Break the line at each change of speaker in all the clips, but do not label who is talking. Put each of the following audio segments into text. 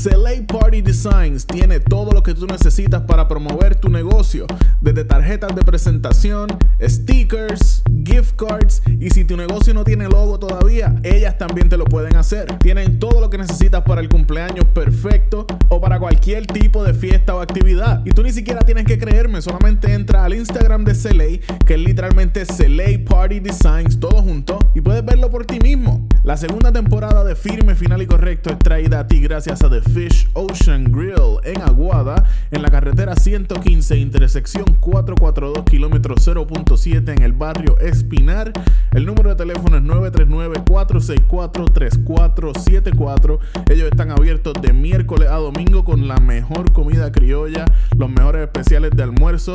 Select Party Designs tiene todo lo que tú necesitas para promover tu negocio, desde tarjetas de presentación, stickers, gift cards y si tu negocio no tiene logo todavía, ellas también te lo pueden hacer. Tienen todo lo que necesitas para el cumpleaños perfecto o para cualquier tipo de fiesta o actividad. Y tú ni siquiera tienes que creerme, solamente entra al Instagram de Select, que es literalmente Select Party Designs, todo junto, y puedes verlo por ti mismo. La segunda temporada de Firme, Final y Correcto es traída a ti gracias a The Fish Ocean Grill en Aguada, en la carretera 115, intersección 442, kilómetro 0.7 en el barrio Espinar. El número de teléfono es 939-464-3474. Ellos están abiertos de miércoles a domingo con la mejor comida criolla, los mejores especiales de almuerzo.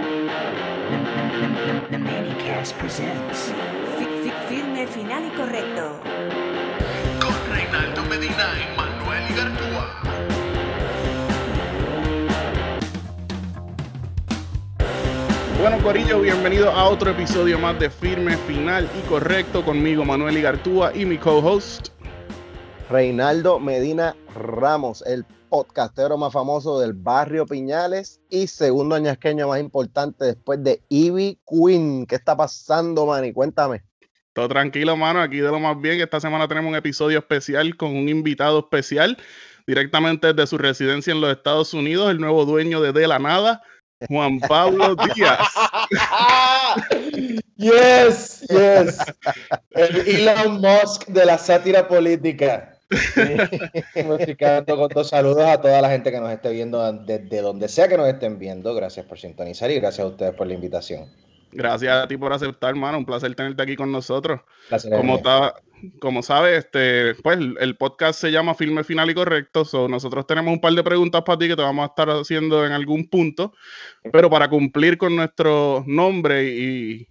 The Manicast presents Firme, final y correcto.
Con Reinaldo Medina y Manuel Igartúa. Bueno, Corillo, bienvenido a otro episodio más de Firme, Final y Correcto conmigo, Manuel Igartúa y mi co-host.
Reinaldo Medina Ramos, el podcastero más famoso del barrio Piñales y segundo añasqueño más importante después de Ivy Queen. ¿Qué está pasando, Manny? Cuéntame.
Todo tranquilo, mano. Aquí de lo más bien. Esta semana tenemos un episodio especial con un invitado especial directamente desde su residencia en los Estados Unidos, el nuevo dueño de De la Nada, Juan Pablo Díaz.
Yes, yes. El Elon Musk de la sátira política. Musicando con dos saludos a toda la gente que nos esté viendo desde donde sea que nos estén viendo. Gracias por sintonizar y gracias a ustedes por la invitación.
Gracias a ti por aceptar, hermano. Un placer tenerte aquí con nosotros.
Placer
Como,
es mío.
ta- como sabes, este, pues el podcast se llama Filme Final y Correcto. So, nosotros tenemos un par de preguntas para ti que te vamos a estar haciendo en algún punto. Pero para cumplir con nuestro nombre y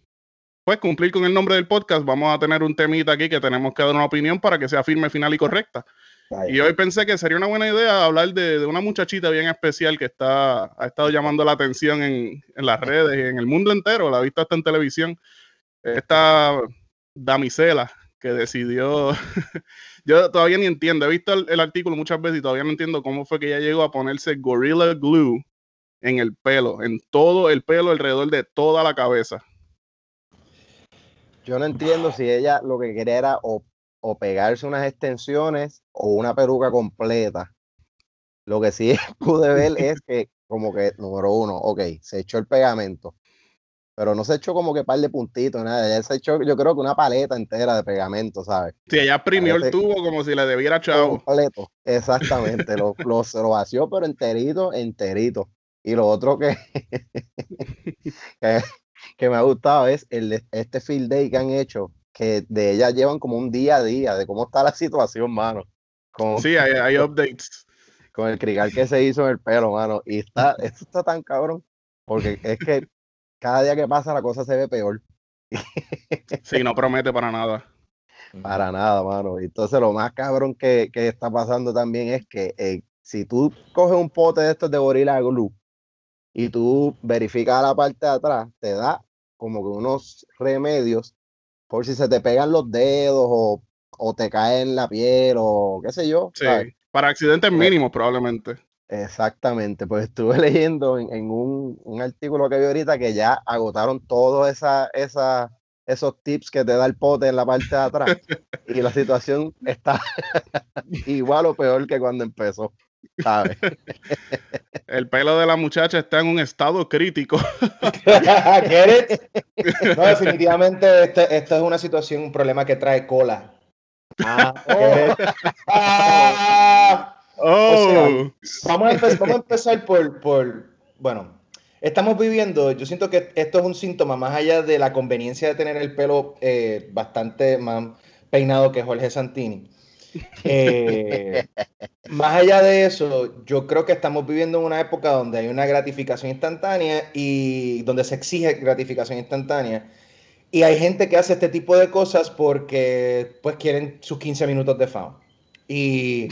pues cumplir con el nombre del podcast, vamos a tener un temita aquí que tenemos que dar una opinión para que sea firme, final y correcta. Y hoy pensé que sería una buena idea hablar de, de una muchachita bien especial que está, ha estado llamando la atención en, en las redes y en el mundo entero. La he visto hasta en televisión. Esta damisela que decidió. Yo todavía ni entiendo. He visto el, el artículo muchas veces y todavía no entiendo cómo fue que ella llegó a ponerse Gorilla Glue en el pelo, en todo el pelo alrededor de toda la cabeza.
Yo no entiendo si ella lo que quería era o, o pegarse unas extensiones o una peluca completa. Lo que sí pude ver es que, como que, número uno, ok, se echó el pegamento, pero no se echó como que par de puntitos, nada. Ella se echó, yo creo que una paleta entera de pegamento, ¿sabes?
Si ella exprimió el tubo como si le debiera chavo.
Completo. Exactamente, lo, lo, se lo vació, pero enterito, enterito. Y lo otro que, que, que me ha gustado es el de este field day que han hecho, que de ella llevan como un día a día de cómo está la situación, mano. Con,
Sí, hay, hay updates.
con el crical que se hizo en el pelo, mano. Y está, esto está tan cabrón, porque es que cada día que pasa la cosa se ve peor.
Sí, no promete para nada.
Para nada, mano. Entonces lo más cabrón que, que está pasando también es que eh, si tú coges un pote de estos de Gorilla Glue y tú verificas la parte de atrás, te da como que unos remedios por si se te pegan los dedos o, o te cae en la piel o qué sé yo.
Sí.
¿sabes?
Para accidentes mínimos, probablemente.
Exactamente, pues estuve leyendo en, en un, un artículo que vi ahorita que ya agotaron todos esa, esa, esos tips que te da el pote en la parte de atrás y la situación está igual o peor que cuando empezó, ¿sabes?
el pelo de la muchacha está en un estado crítico.
Get it? No, definitivamente este- esto es una situación, un problema que trae cola.
Ah,
Oh. Ah.
Oh,
Vamos a, empe- vamos a empezar por, por, bueno, estamos viviendo, yo siento que esto es un síntoma más allá de la conveniencia de tener el pelo eh, bastante más peinado que Jorge Santini. Eh, más allá de eso, yo creo que estamos viviendo en una época donde hay una gratificación instantánea y donde se exige gratificación instantánea. Y hay gente que hace este tipo de cosas porque pues quieren sus 15 minutos de fama. Y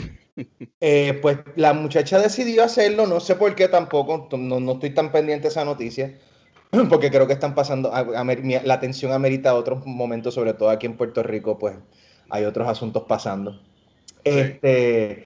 eh, pues la muchacha decidió hacerlo, no sé por qué tampoco, no, no estoy tan pendiente de esa noticia, porque creo que están pasando, la atención amerita otros momentos, sobre todo aquí en Puerto Rico, pues hay otros asuntos pasando. Este,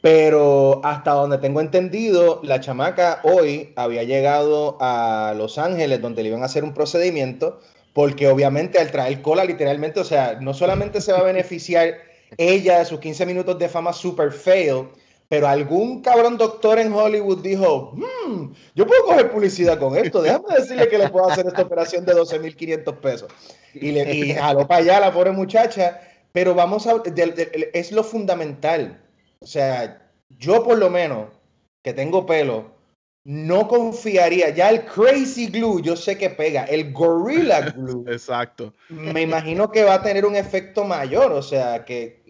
pero hasta donde tengo entendido, la chamaca hoy había llegado a Los Ángeles, donde le iban a hacer un procedimiento, porque obviamente al traer cola, literalmente, o sea, no solamente se va a beneficiar ella de sus 15 minutos de fama super fail, pero algún cabrón doctor en Hollywood dijo, "Hmm, yo puedo coger publicidad con esto, déjame decirle que le puedo hacer esta operación de 12.500 pesos. Y, le, y jaló para allá la pobre muchacha, pero vamos a, es lo fundamental. O sea, yo por lo menos, que tengo pelo, no confiaría, ya el Crazy Glue, yo sé que pega, el Gorilla Glue,
exacto.
me imagino que va a tener un efecto mayor, o sea, que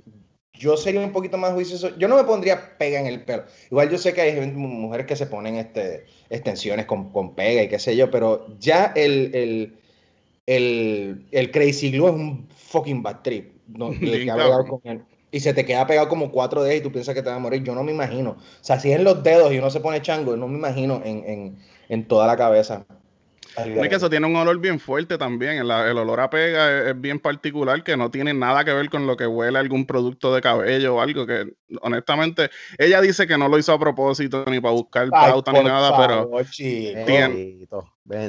yo sería un poquito más juicioso. Yo no me pondría pega en el pelo. Igual yo sé que hay mujeres que se ponen este, extensiones con, con pega y qué sé yo, pero ya el, el, el, el Crazy Glue es un fucking bad trip. No, el
Bien
que ha bregado
cabrón.
con él. Y se te queda pegado como cuatro días y tú piensas que te va a morir. Yo no me imagino. O sea, si es en los dedos y uno se pone chango, no me imagino en, en, en toda la cabeza.
No es que eso tiene un olor bien fuerte también. El, el olor a pega es, es bien particular que no tiene nada que ver con lo que huele algún producto de cabello o algo que, honestamente, ella dice que no lo hizo a propósito ni para buscar
Ay,
pauta ni nada, pero
favor,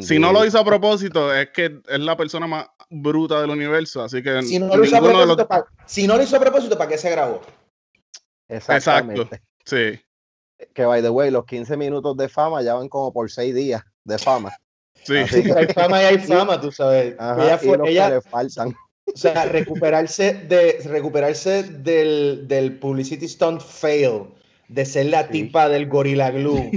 si no lo hizo a propósito es que es la persona más bruta del universo. Así que
Si no lo hizo a
de los-
propósito, pa- si no lo hizo a propósito, ¿para qué se grabó?
Exactamente.
Sí,
Que by the way, los 15 minutos de fama ya van como por 6 días de fama.
sí.
Así
hay fama y hay fama, tú sabes.
Ajá,
ella
y
fue,
que
ella,
le faltan.
o sea, recuperarse de recuperarse del, del publicity stunt fail, de ser la
Sí.
tipa del Gorilla Glue,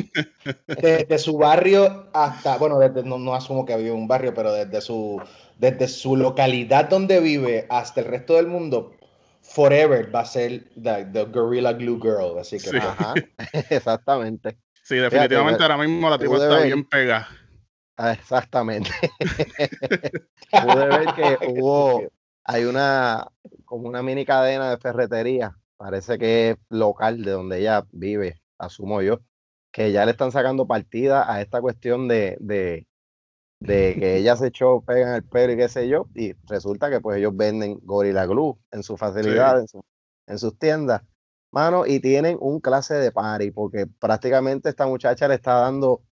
desde su barrio hasta, bueno, desde, no, no asumo que vive en un barrio, pero desde su, desde su localidad donde vive hasta el resto del mundo, forever va a ser the, the Gorilla Glue Girl. Así que,
Sí.
Ajá, exactamente.
Sí, definitivamente
Fíjate,
ahora mismo la tipa está
ver.
bien pegada.
Ah, Exactamente. Pude ver que hubo, hay una, como una mini cadena de ferretería, parece que es local de donde ella vive, asumo yo, que ya le están sacando partida a esta cuestión de, de, de que ella se echó pega en el pelo y qué sé yo, y resulta que pues ellos venden Gorilla Glue en su facilidad, en, su- en sus tiendas, mano, y tienen un clase de party, porque prácticamente esta muchacha le está dando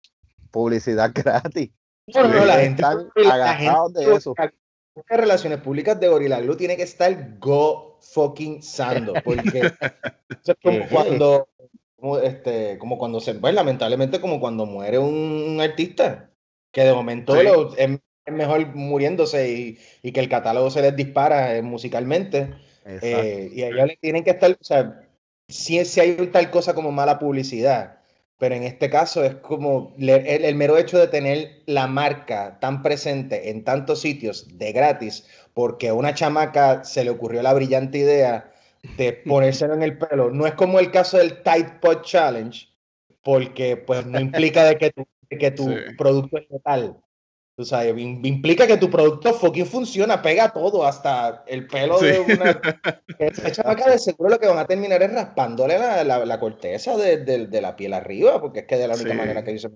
publicidad gratis.
No, no, la gente,
están
la gente
de eso.
de relaciones públicas de Gorilla Glue tiene que estar go fucking sando, porque cuando, como, este, como cuando se, pues, lamentablemente como cuando muere un, artista, que de momento
Sí.
lo- es, es mejor muriéndose y, y que el catálogo se les dispara eh, musicalmente, eh, y a ellos le tienen que estar, o sea, sí, sí hay tal cosa como mala publicidad, pero en este caso es como el, el mero hecho de tener la marca tan presente en tantos sitios de gratis, porque a una chamaca se le ocurrió la brillante idea de ponérselo en el pelo. No es como el caso del Tide Pod Challenge, porque pues no implica de que de que tu
Sí.
producto es. Tú sabes, im- implica que tu producto fucking funciona, pega todo, hasta el pelo
Sí.
de una... Esa chamaca de seguro lo que van a terminar es raspándole la, la, la corteza de, de- de la piel arriba, porque es que de la única
Sí.
manera que dice...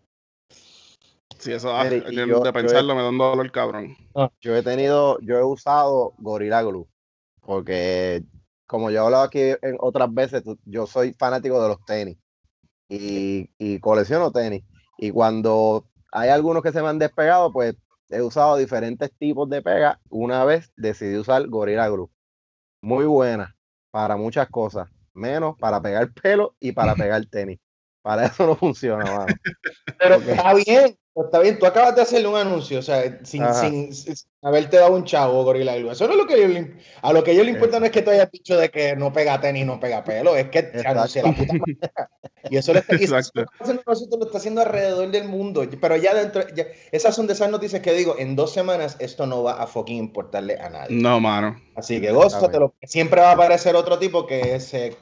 Sí, eso ah,
Mire,
de,
yo-
de
yo-
pensarlo me da un dolor cabrón.
Yo he tenido, yo he usado Gorilla Glue, porque como yo he hablado aquí en otras veces, yo soy fanático de los tenis y, y colecciono tenis. Y cuando hay algunos que se me han despegado, pues he usado diferentes tipos de pega. Una vez decidí usar Gorilla Glue. Muy buena para muchas cosas, menos para pegar pelo y para pegar tenis. Para eso no funciona, mano.
Pero está bien, está bien. Tú acabas de hacerle un anuncio, o sea, sin, sin, sin haberte dado un chavo, Gorila Glue. Eso no es lo que yo le- a lo que a ellos le importa no es que tú hayas dicho de que no pega tenis, no pega pelo, es que anuncie la puta manera. Y eso lo está, y eso
Exacto.
lo está haciendo nosotros, lo está haciendo alrededor del mundo. Pero ya dentro, ya- esas son de esas noticias que digo, en dos semanas esto no va a fucking importarle a nadie.
No, mano.
Así que gózatelo. Siempre va a aparecer otro tipo que se,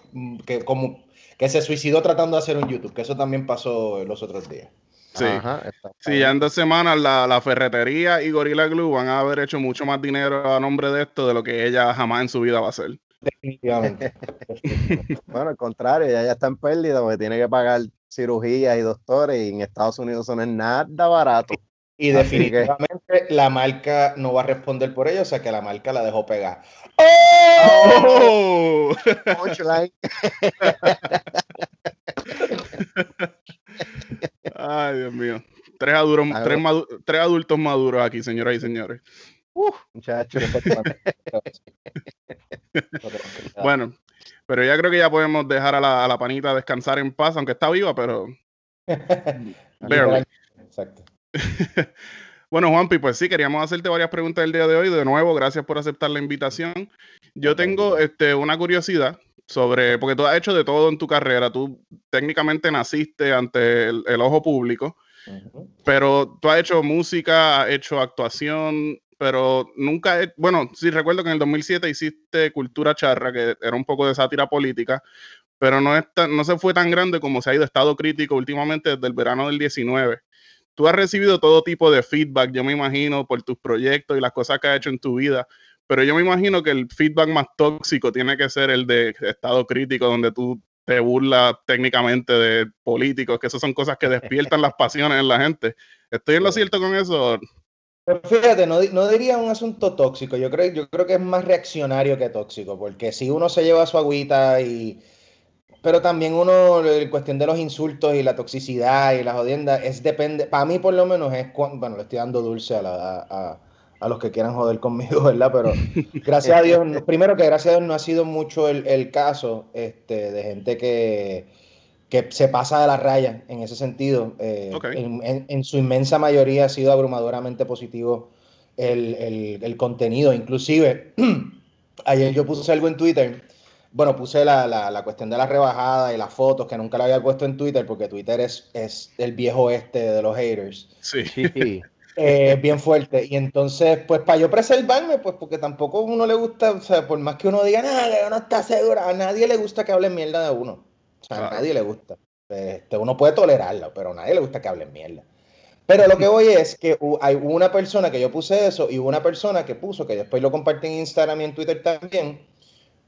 que como, que se suicidó tratando de hacer un YouTube, que eso también pasó los otros días.
Sí.
Ajá.
Sí, ya en dos semanas la, la ferretería y Gorilla Glue van a haber hecho mucho más dinero a nombre de esto de lo que ella jamás en su vida va a hacer.
Definitivamente.
Bueno, al contrario, ya, ya está en pérdida porque tiene que pagar cirugías y doctores y en Estados Unidos eso no es nada barato.
Y definitivamente la marca no va a responder por ello, o sea que la marca la dejó pegar.
¡Oh!
Punchline.
Ay, Dios mío. Tres, aduros-
Ah,
tres, madu- tres adultos maduros aquí, señoras y señores.
Muchachos.
Bueno, pero ya creo que ya podemos dejar a la, a la panita descansar en paz, aunque está viva, pero.
Exacto.
Bueno, Juanpi, pues sí, queríamos hacerte varias preguntas el día de hoy. De nuevo, gracias por aceptar la invitación. Yo tengo este, una curiosidad sobre, porque tú has hecho de todo en tu carrera, tú técnicamente naciste ante el, el ojo público, pero tú has hecho música, has hecho actuación, pero nunca, he- bueno, sí recuerdo que en el 2007 hiciste Cultura Charra, que era un poco de sátira política, pero no, es tan- no se fue tan grande como se ha ido estado crítico últimamente desde el verano del 19. Tú has recibido todo tipo de feedback, yo me imagino, por tus proyectos y las cosas que has hecho en tu vida, pero yo me imagino que el feedback más tóxico tiene que ser el de estado crítico, donde tú te burlas técnicamente de políticos, que esas son cosas que despiertan las pasiones en la gente. ¿Estoy en lo cierto con eso?
Pero fíjate, no, no diría un asunto tóxico, yo creo, yo creo que es más reaccionario que tóxico, porque si uno se lleva su agüita y... Pero también uno, en cuestión de los insultos y la toxicidad y la jodienda, es depende, para mí por lo menos es, bueno, le estoy dando dulce a, la- a, a los que quieran joder conmigo, ¿verdad? Pero gracias a Dios, primero que gracias a Dios no ha sido mucho el, el caso este, de gente que, que se pasa de la raya en ese sentido. Eh, en, en- en su inmensa mayoría ha sido abrumadoramente positivo el, el- el contenido. Inclusive, ayer yo puse algo en Twitter. Bueno, puse la, la- la cuestión de la rebajada y las fotos que nunca la había puesto en Twitter porque Twitter es, es el viejo este de los haters.
Sí.
Eh, bien fuerte. Y entonces, pues para yo preservarme, pues porque tampoco a uno le gusta, o sea, por más que uno diga, nada, uno está seguro, a nadie le gusta que hablen mierda de uno. O sea, a nadie le gusta. Este, uno puede tolerarlo, pero a nadie le gusta que hablen mierda. Pero lo que voy es que hay una persona que yo puse eso y una persona que puso, que después lo compartí en Instagram y en Twitter también.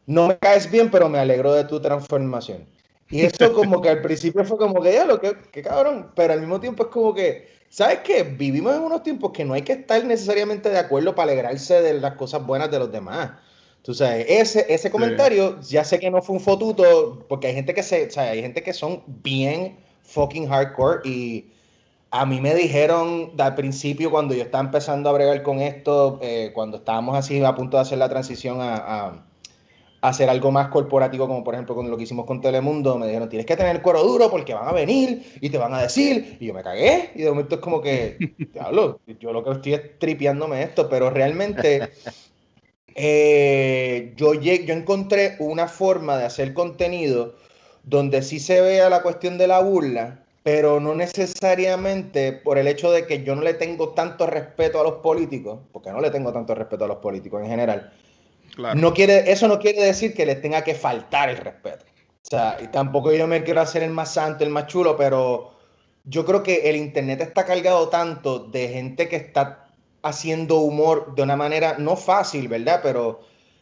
No me caes bien, pero me alegro de tu transformación. Y eso como que al principio fue como que, ya lo que, que cabrón, pero al mismo tiempo es como que, ¿sabes qué? Vivimos en unos tiempos que no hay que estar necesariamente de acuerdo para alegrarse de las cosas buenas de los demás. Tú sabes, ese, ese comentario, ya sé que no fue un fotuto, porque hay gente que se, o sea, hay gente que son bien fucking hardcore y a mí me dijeron al principio cuando yo estaba empezando a bregar con esto, eh, cuando estábamos así a punto de hacer la transición a, a- a hacer algo más corporativo, como por ejemplo con lo que hicimos con Telemundo, me dijeron, tienes que tener el cuero duro porque van a venir y te van a decir, y yo me cagué, y de momento es como que, diablo, yo lo que estoy es tripeándome esto, pero realmente eh, yo, yo encontré una forma de hacer contenido donde sí se vea la cuestión de la burla, pero no necesariamente por el hecho de que yo no le tengo tanto respeto a los políticos, porque no le tengo tanto respeto a los políticos en general,
Claro.
no quiere, eso no quiere decir que les tenga que faltar el respeto. O sea, y tampoco yo me quiero hacer el más santo, el más chulo, pero yo creo que el internet está cargado tanto de gente que está haciendo humor de una manera no fácil, ¿verdad? Pero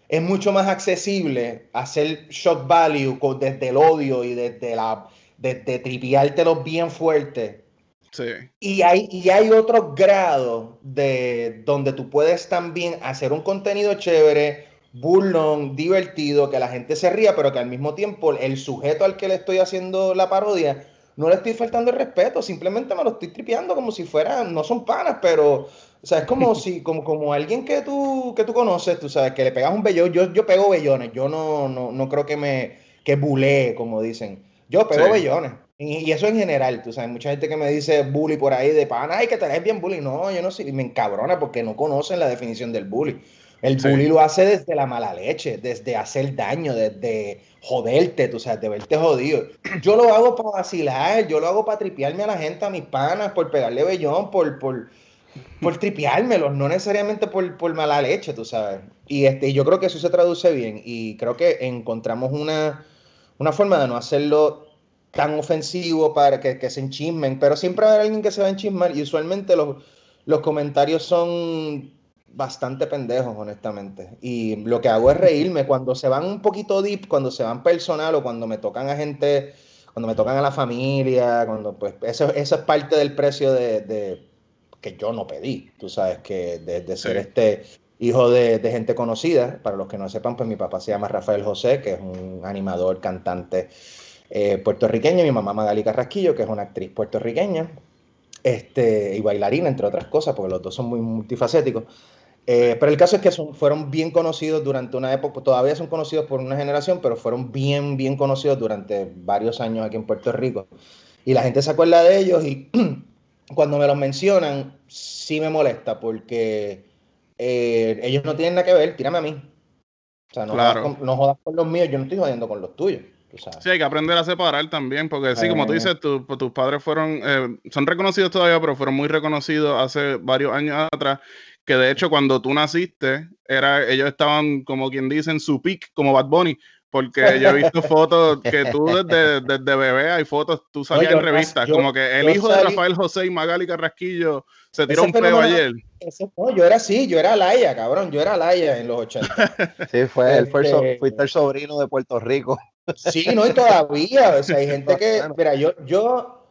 es mucho más accesible hacer shock value con- desde el odio y desde la desde tripiártelos bien fuerte
Sí.
y hay, y hay otros grados de donde tú puedes también hacer un contenido chévere, burlón, divertido, que la gente se ría, pero que al mismo tiempo el sujeto al que le estoy haciendo la parodia no le estoy faltando el respeto, simplemente me lo estoy tripeando como si fuera, no son panas, pero, o sea, es como si, como, como alguien que tú, que tú conoces, tú sabes, que le pegas un vellón, yo, yo pego bellones, yo no, no, no creo que me, que bulee, como dicen, yo pego
Sí.
bellones, Y, eso en general, tú sabes, mucha gente que me dice bully por ahí de pana, ay, que te eres bien bully. No, yo no sé, y me encabrona porque no conocen la definición del bully. El
Sí.
bully lo hace desde la mala leche, desde hacer daño, desde joderte, tú sabes, de verte jodido. Yo lo hago para vacilar, yo lo hago para tripearme a la gente, a mis panas, por pegarle vellón, por, por, por tripeármelos, no necesariamente por, por mala leche, tú sabes. Y este, yo creo que eso se traduce bien y creo que encontramos una, una forma de no hacerlo tan ofensivo para que, que se enchismen, pero siempre va a haber alguien que se va a enchismar y usualmente los, los comentarios son bastante pendejos, honestamente. Y lo que hago es reírme cuando se van un poquito deep, cuando se van personal o cuando me tocan a gente, cuando me tocan a la familia, cuando pues eso, eso es parte del precio de, de- que yo no pedí, tú sabes, que de, de ser
Sí.
este hijo de, de gente conocida, para los que no sepan, pues mi papá se llama Rafael José, que es un animador, cantante eh, puertorriqueño, mi mamá Magali Carrasquillo, que es una actriz puertorriqueña, este, y bailarina, entre otras cosas, porque los dos son muy multifacéticos. Eh, pero el caso es que son, fueron bien conocidos durante una época, todavía son conocidos por una generación, pero fueron bien, bien conocidos durante varios años aquí en Puerto Rico. Y la gente se acuerda de ellos y cuando me los mencionan, sí me molesta porque eh, ellos no tienen nada que ver, tírame a mí. O sea, no,
Claro.
jodas con, no jodas con los míos, yo no estoy jodiendo con los tuyos.
Sí, hay que aprender a separar también, porque sí, como tú
Eh.
dices, tu- tus padres fueron, eh, son reconocidos todavía, pero fueron muy reconocidos hace varios años atrás, que de hecho cuando tú naciste, era, ellos estaban, como quien dice, en su peak, como Bad Bunny, porque yo he visto fotos que tú desde, desde bebé hay fotos, tú salías en revistas,
yo-
como que el
yo
hizo de Rafael José y Magali Carrasquillo se tiró un peo ayer.
Ese- no, yo era así, yo era Laia, cabrón, yo era Laia en los 80.
Sí, fue, el
Este-
fuiste el sobrino de Puerto Rico.
Sí, no, y todavía, o sea, hay gente que, mira, yo, yo,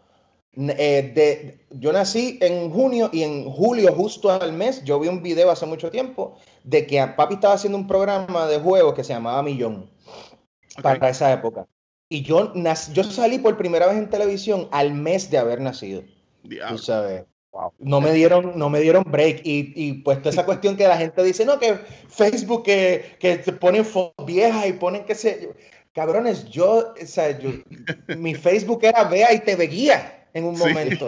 eh, de, yo nací en junio y en julio, justo al mes, yo vi un video hace mucho tiempo de que papi estaba haciendo un programa de juegos que se llamaba Millón para esa época. Y yo, nac- yo salí por primera vez en televisión al mes de haber nacido.
Diablo.
Tú sabes.
Wow.
No me dieron, no me dieron break. Y, y pues toda esa cuestión que la gente dice, no, que Facebook que, que ponen fotos viejas y ponen que se. Cabrones, yo, o sea, yo, mi Facebook era vea y te veía en un
Sí.
momento.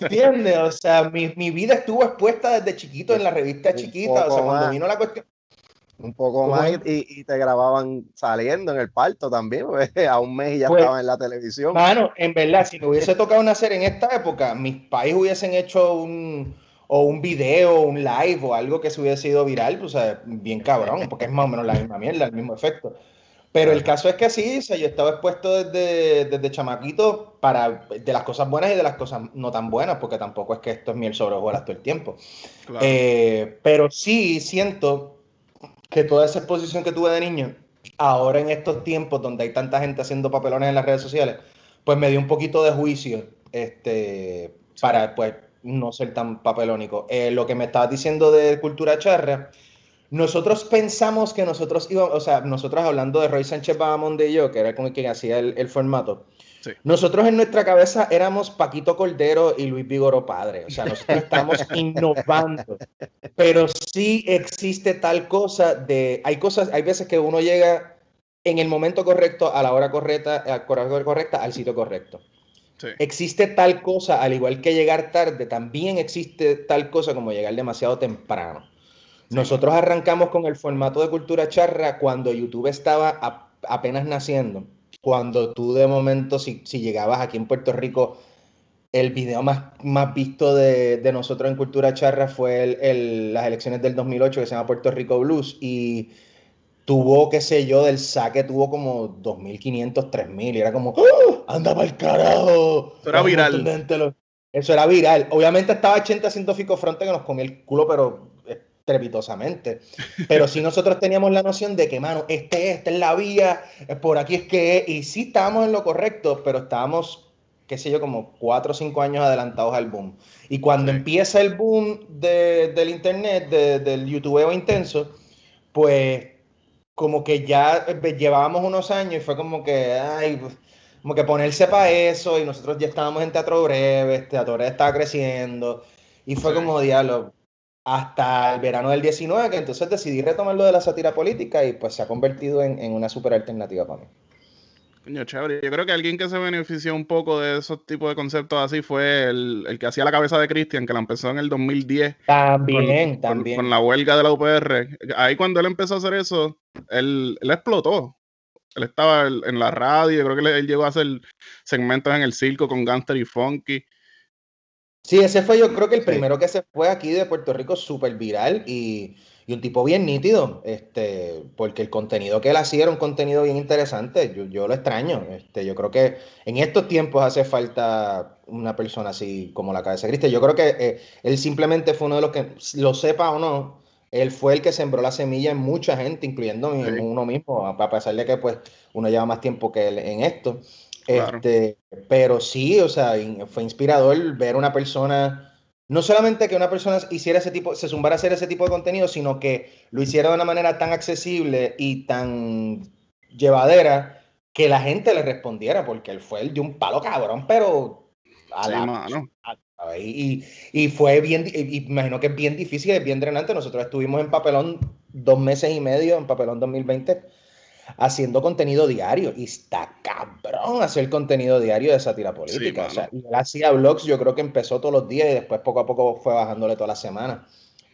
¿Entiendes? O sea, mi, mi vida estuvo expuesta desde chiquito en la revista chiquita. O sea, cuando
más.
vino la cuestión.
Un poco
¿Cómo
más y, y te grababan saliendo en el parto también, porque a un mes y ya
Pues,
estaba en la televisión.
Mano, en verdad, si me hubiese tocado nacer en esta época, mis pais hubiesen hecho un o un video, un live o algo que se hubiese ido viral, pues o sea, bien cabrón, porque es más o menos la misma mierda, el mismo efecto. Pero el caso es que sí, o sea, yo estaba expuesto desde, desde chamaquito para de las cosas buenas y de las cosas no tan buenas, porque tampoco es que esto es miel sobre hojuelas todo el tiempo.
Claro.
Eh, pero sí siento que toda esa exposición que tuve de niño, ahora en estos tiempos donde hay tanta gente haciendo papelones en las redes sociales, pues me dio un poquito de juicio este, para pues no ser tan papelónico. Eh, lo que me estabas diciendo de cultura charra, nosotros pensamos que nosotros íbamos, o sea, nosotros hablando de Roy Sánchez Bahamonde y yo, que era con el quien hacía el, el formato,
Sí.
nosotros en nuestra cabeza éramos Paquito Cordero y Luis Vigoro padre. O sea, nosotros estamos innovando. Pero sí existe tal cosa de. Hay cosas, hay veces que uno llega en el momento correcto, a la hora correcta, a la hora correcta, al sitio correcto.
Sí.
Existe tal cosa, al igual que llegar tarde, también existe tal cosa como llegar demasiado temprano. Nosotros arrancamos con el formato de cultura charra cuando YouTube estaba a- apenas naciendo. Cuando tú de momento, si, si llegabas aquí en Puerto Rico, el video más, más visto de, de nosotros en Cultura Charra fue el- el- las elecciones del 2008 que se llama Puerto Rico Blues y tuvo, qué sé yo, del saque tuvo como 2.500, 3.000 y era como, ¡Ah! ¡anda para el carajo!
Eso era viral.
Eso era viral. Obviamente estaba 80 haciendo Fico Fronte que nos comía el culo, pero estrepitosamente. Pero sí nosotros teníamos la noción de que, mano, este es, esta es la vía, eh, por aquí es que es. Y sí estábamos en lo correcto, pero estábamos, qué sé yo, como cuatro o cinco años adelantados al boom. Y cuando
Sí.
empieza el boom de- del internet, de- del youtubeo intenso, pues como que ya eh, llevábamos unos años y fue como que, ay, pues, como que ponerse para eso y nosotros ya estábamos en Teatro Breve, este, Teatro Breve estaba creciendo y fue
Sí.
como diablo hasta el verano del 19 que entonces decidí retomar lo de la sátira política y pues se ha convertido en, en una super alternativa para mí.
Coño, chévere. Yo creo que alguien que se benefició un poco de esos tipos de conceptos así fue el, el que hacía la cabeza de Christian, que la empezó en el 2010.
También,
con,
también.
Con, la huelga de la UPR. Ahí cuando él empezó a hacer eso, él, él explotó. Él estaba en la radio, creo que él, él, llegó a hacer segmentos en el circo con Gangster y Funky.
Sí, ese fue yo creo que el primero que se fue aquí de Puerto Rico súper viral y, y, un tipo bien nítido, este, porque el contenido que él hacía era un contenido bien interesante, yo, yo lo extraño, este, yo creo que en estos tiempos hace falta una persona así como la cabeza Cristo, yo creo que eh, él simplemente fue uno de los que, lo sepa o no, él fue el que sembró la semilla en mucha gente, incluyendo sí. en uno mismo, a pesar de que pues uno lleva más tiempo que él en esto. Claro. Este, pero sí, o sea, fue inspirador ver una persona, no solamente que una persona hiciera ese tipo, se zumbara a hacer ese tipo de contenido, sino que lo hiciera de una manera tan accesible y tan llevadera que la gente le respondiera, porque él fue el de un palo cabrón, pero a
sí,
la,
mano.
A, y, y, fue bien, y, imagino que es bien difícil, es bien drenante. Nosotros estuvimos en Papelón dos meses y medio, en Papelón 2020 haciendo contenido diario y está cabrón hacer contenido diario de sátira política. Sí, o sea, y él hacía blogs, yo creo que empezó todos los días y después poco a poco fue bajándole toda la semana.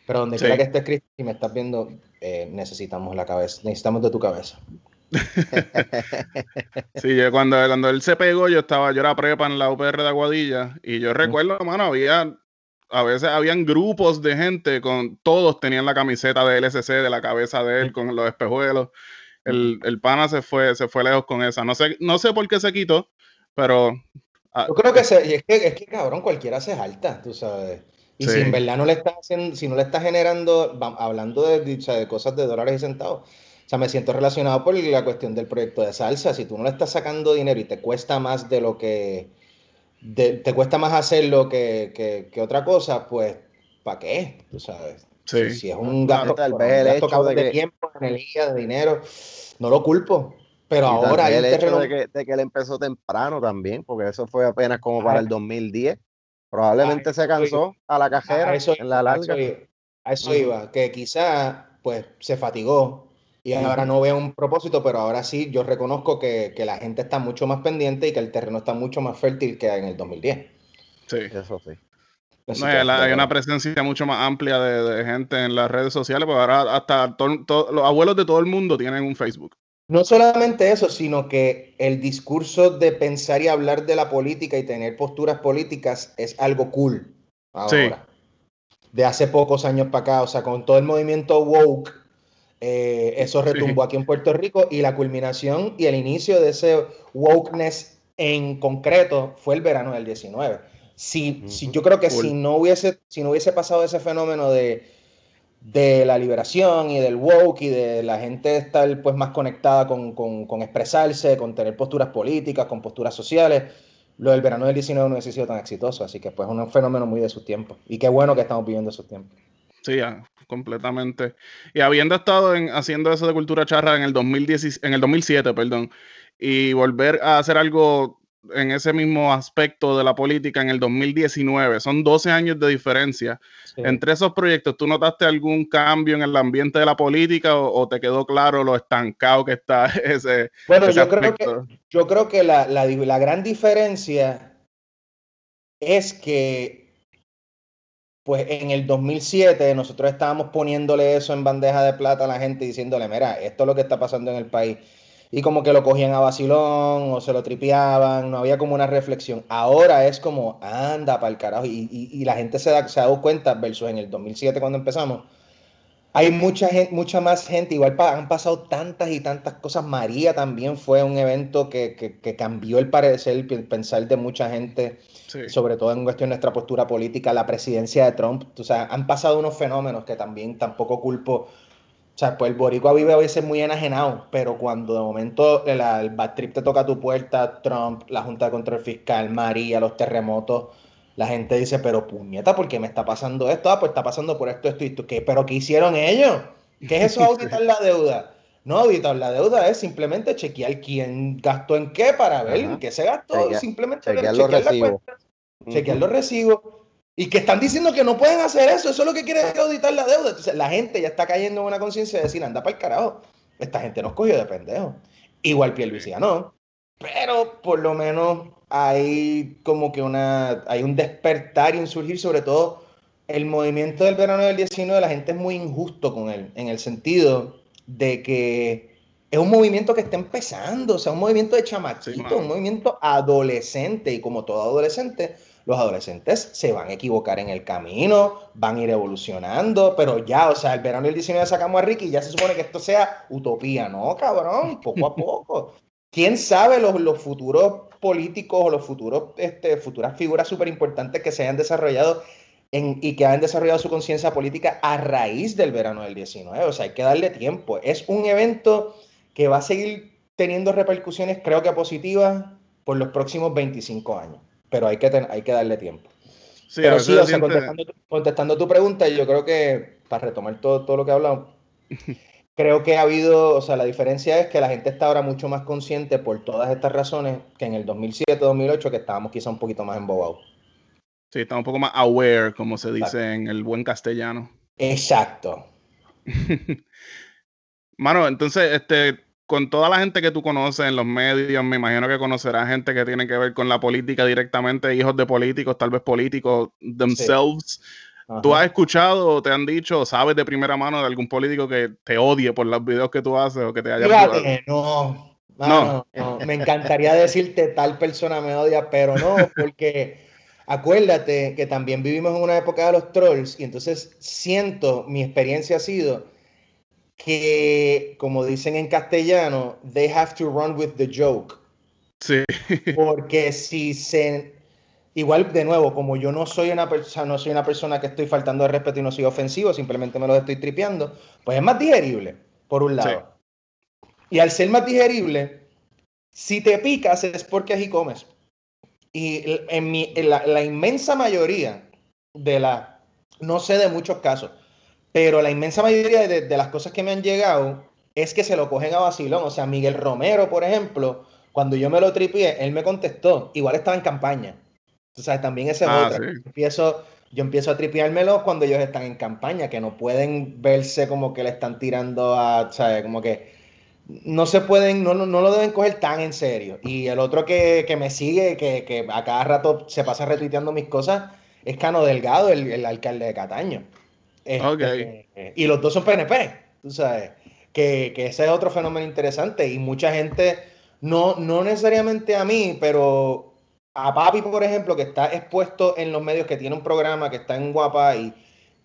Pero donde sí. quiera que estés, Chris, si me estás viendo, eh, necesitamos la cabeza, necesitamos de tu cabeza.
sí, yo cuando, cuando él se pegó, yo estaba, yo era prepa en la UPR de Aguadilla y yo recuerdo, mano, había a veces habían grupos de gente con todos tenían la camiseta de LSC de la cabeza de él con los espejuelos el, el, pana se fue, se fue lejos con esa. No sé, no sé por qué se quitó, pero.
Ah, Yo creo que, se, es que es que cabrón, cualquiera se alta, tú sabes. Y sí. si en verdad no le está haciendo, si no le está generando, hablando de, cosas de dólares y centavos, o sea, me siento relacionado por la cuestión del proyecto de salsa. Si tú no le estás sacando dinero y te cuesta más de lo que. De, te cuesta más hacerlo que, que, que otra cosa, pues, ¿para qué? Tú sabes.
Sí.
Si es un gasto, tal vez el gasto de, de que... tiempo, de energía, de dinero, no lo culpo. Pero
y
ahora
el hecho terreno... de, que, de, que, él empezó temprano también, porque eso fue apenas como para el 2010. Probablemente ah, se cansó a la cajera
a eso,
en la larga.
A eso, iba, a eso iba, que quizá pues se fatigó y ahora no veo un propósito, pero ahora sí yo reconozco que, que, la gente está mucho más pendiente y que el terreno está mucho más fértil que en el 2010.
Sí,
eso sí.
No, hay, una presencia mucho más amplia de, de, gente en las redes sociales, porque ahora hasta to, to, los abuelos de todo el mundo tienen un Facebook.
No solamente eso, sino que el discurso de pensar y hablar de la política y tener posturas políticas es algo cool ahora. Sí. De hace pocos años para acá, o sea, con todo el movimiento woke, eh, eso retumbó sí. aquí en Puerto Rico y la culminación y el inicio de ese wokeness en concreto fue el verano del 19 si, si, yo creo que cool. si, no hubiese, si no hubiese pasado ese fenómeno de, de la liberación y del woke y de la gente estar pues más conectada con, con, con, expresarse, con tener posturas políticas, con posturas sociales, lo del verano del 19 no hubiese sido tan exitoso. Así que pues es un fenómeno muy de sus tiempos. Y qué bueno que estamos viviendo esos tiempos.
Sí, ya, completamente. Y habiendo estado en, haciendo eso de cultura charra en el, 2010, en el 2007, perdón, y volver a hacer algo en ese mismo aspecto de la política en el 2019. Son 12 años de diferencia. Sí. Entre esos proyectos, ¿tú notaste algún cambio en el ambiente de la política o, o te quedó claro lo estancado que está ese?
Bueno, ese yo, creo que, yo creo que la, la, la gran diferencia es que pues en el 2007 nosotros estábamos poniéndole eso en bandeja de plata a la gente diciéndole, mira, esto es lo que está pasando en el país y como que lo cogían a vacilón o se lo tripeaban, no había como una reflexión. Ahora es como, anda para el carajo, y, y, y, la gente se, da, se ha dado cuenta, versus en el 2007 cuando empezamos, hay mucha, gente, mucha más gente, igual pa, han pasado tantas y tantas cosas. María también fue un evento que, que, que cambió el parecer, el pensar de mucha gente, sí. sobre todo en cuestión de nuestra postura política, la presidencia de Trump. O sea, han pasado unos fenómenos que también tampoco culpo o sea, pues el boricua vive a veces muy enajenado, pero cuando de momento el, el bad trip te toca a tu puerta, Trump, la Junta de Control Fiscal, María, los terremotos, la gente dice, pero puñeta, ¿por qué me está pasando esto? Ah, pues está pasando por esto, esto y esto. ¿Qué? ¿Pero qué hicieron ellos? ¿Qué es eso auditar la deuda? No, auditar la deuda es simplemente chequear quién gastó en qué para ver en qué se gastó. Chequear, simplemente
chequear, los recibos.
Chequear los recibos y que están diciendo que no pueden hacer eso, eso es lo que quiere auditar la deuda. La gente ya está cayendo en una conciencia de decir, anda para el carajo, esta gente nos cogió de pendejo. Igual Pierluisi ganó, pero por lo menos hay como que una, hay un despertar y un surgir, sobre todo el movimiento del verano del 19, la gente es muy injusto con él, en el sentido de que es un movimiento que está empezando, o sea, un movimiento de chamaquito, un movimiento adolescente, y como todo adolescente, los adolescentes se van a equivocar en el camino, van a ir evolucionando, pero ya, o sea, el verano del 19 sacamos a Ricky y ya se supone que esto sea utopía, ¿no, cabrón? Poco a poco. ¿Quién sabe los, los futuros políticos o los futuros, este, futuras figuras súper importantes que se hayan desarrollado en, y que hayan desarrollado su conciencia política a raíz del verano del 19? O sea, hay que darle tiempo. Es un evento que va a seguir teniendo repercusiones, creo que positivas, por los próximos 25 años pero hay que, hay que darle tiempo. Sí, pero sí, o sea, contestando, tu pregunta, yo creo que, para retomar todo, todo lo que he hablado, creo que ha habido, o sea, la diferencia es que la gente está ahora mucho más consciente por todas estas razones que en el 2007-2008, que estábamos quizá un poquito más embobados.
Sí, estamos un poco más aware, como se dice en el buen castellano.
Exacto.
Mano, entonces, este, con toda la gente que tú conoces en los medios, me imagino que conocerás gente que tiene que ver con la política directamente, hijos de políticos, tal vez políticos themselves. ¿Tú has escuchado o te han dicho o sabes de primera mano de algún político que te odie por los videos que tú haces o que te haya
Fíjate, no. No, no. Me encantaría decirte tal persona me odia, pero no, porque acuérdate que también vivimos en una época de los trolls y entonces siento, mi experiencia ha sido que, como dicen en castellano, they have to run with the joke.
Sí.
Porque si se. Igual, de nuevo, como yo no soy una persona, no soy una persona que estoy faltando de respeto y no soy ofensivo, simplemente me lo estoy tripeando, pues es más digerible, por un lado. Y al ser más digerible, si te picas es porque así comes. Y en, mi, la, la inmensa mayoría de la, no sé de muchos casos, pero la inmensa mayoría de, las cosas que me han llegado es que se lo cogen a vacilón. O sea, Miguel Romero, por ejemplo, cuando yo me lo tripié, él me contestó, igual estaba en campaña. O sea, también ese es ah, otro. Yo, empiezo, yo empiezo a tripiármelo cuando ellos están en campaña, que no pueden verse como que le están tirando a, ¿sabes? Como que no se pueden, no, no, lo deben coger tan en serio. Y el otro que, me sigue, que, a cada rato se pasa retuiteando mis cosas, es Cano Delgado, el alcalde de Cataño. Este, y los dos son PNP, tú sabes. Que, ese es otro fenómeno interesante y mucha gente, no, no necesariamente a mí, pero a Papi, por ejemplo, que está expuesto en los medios, que tiene un programa, que está en Guapa y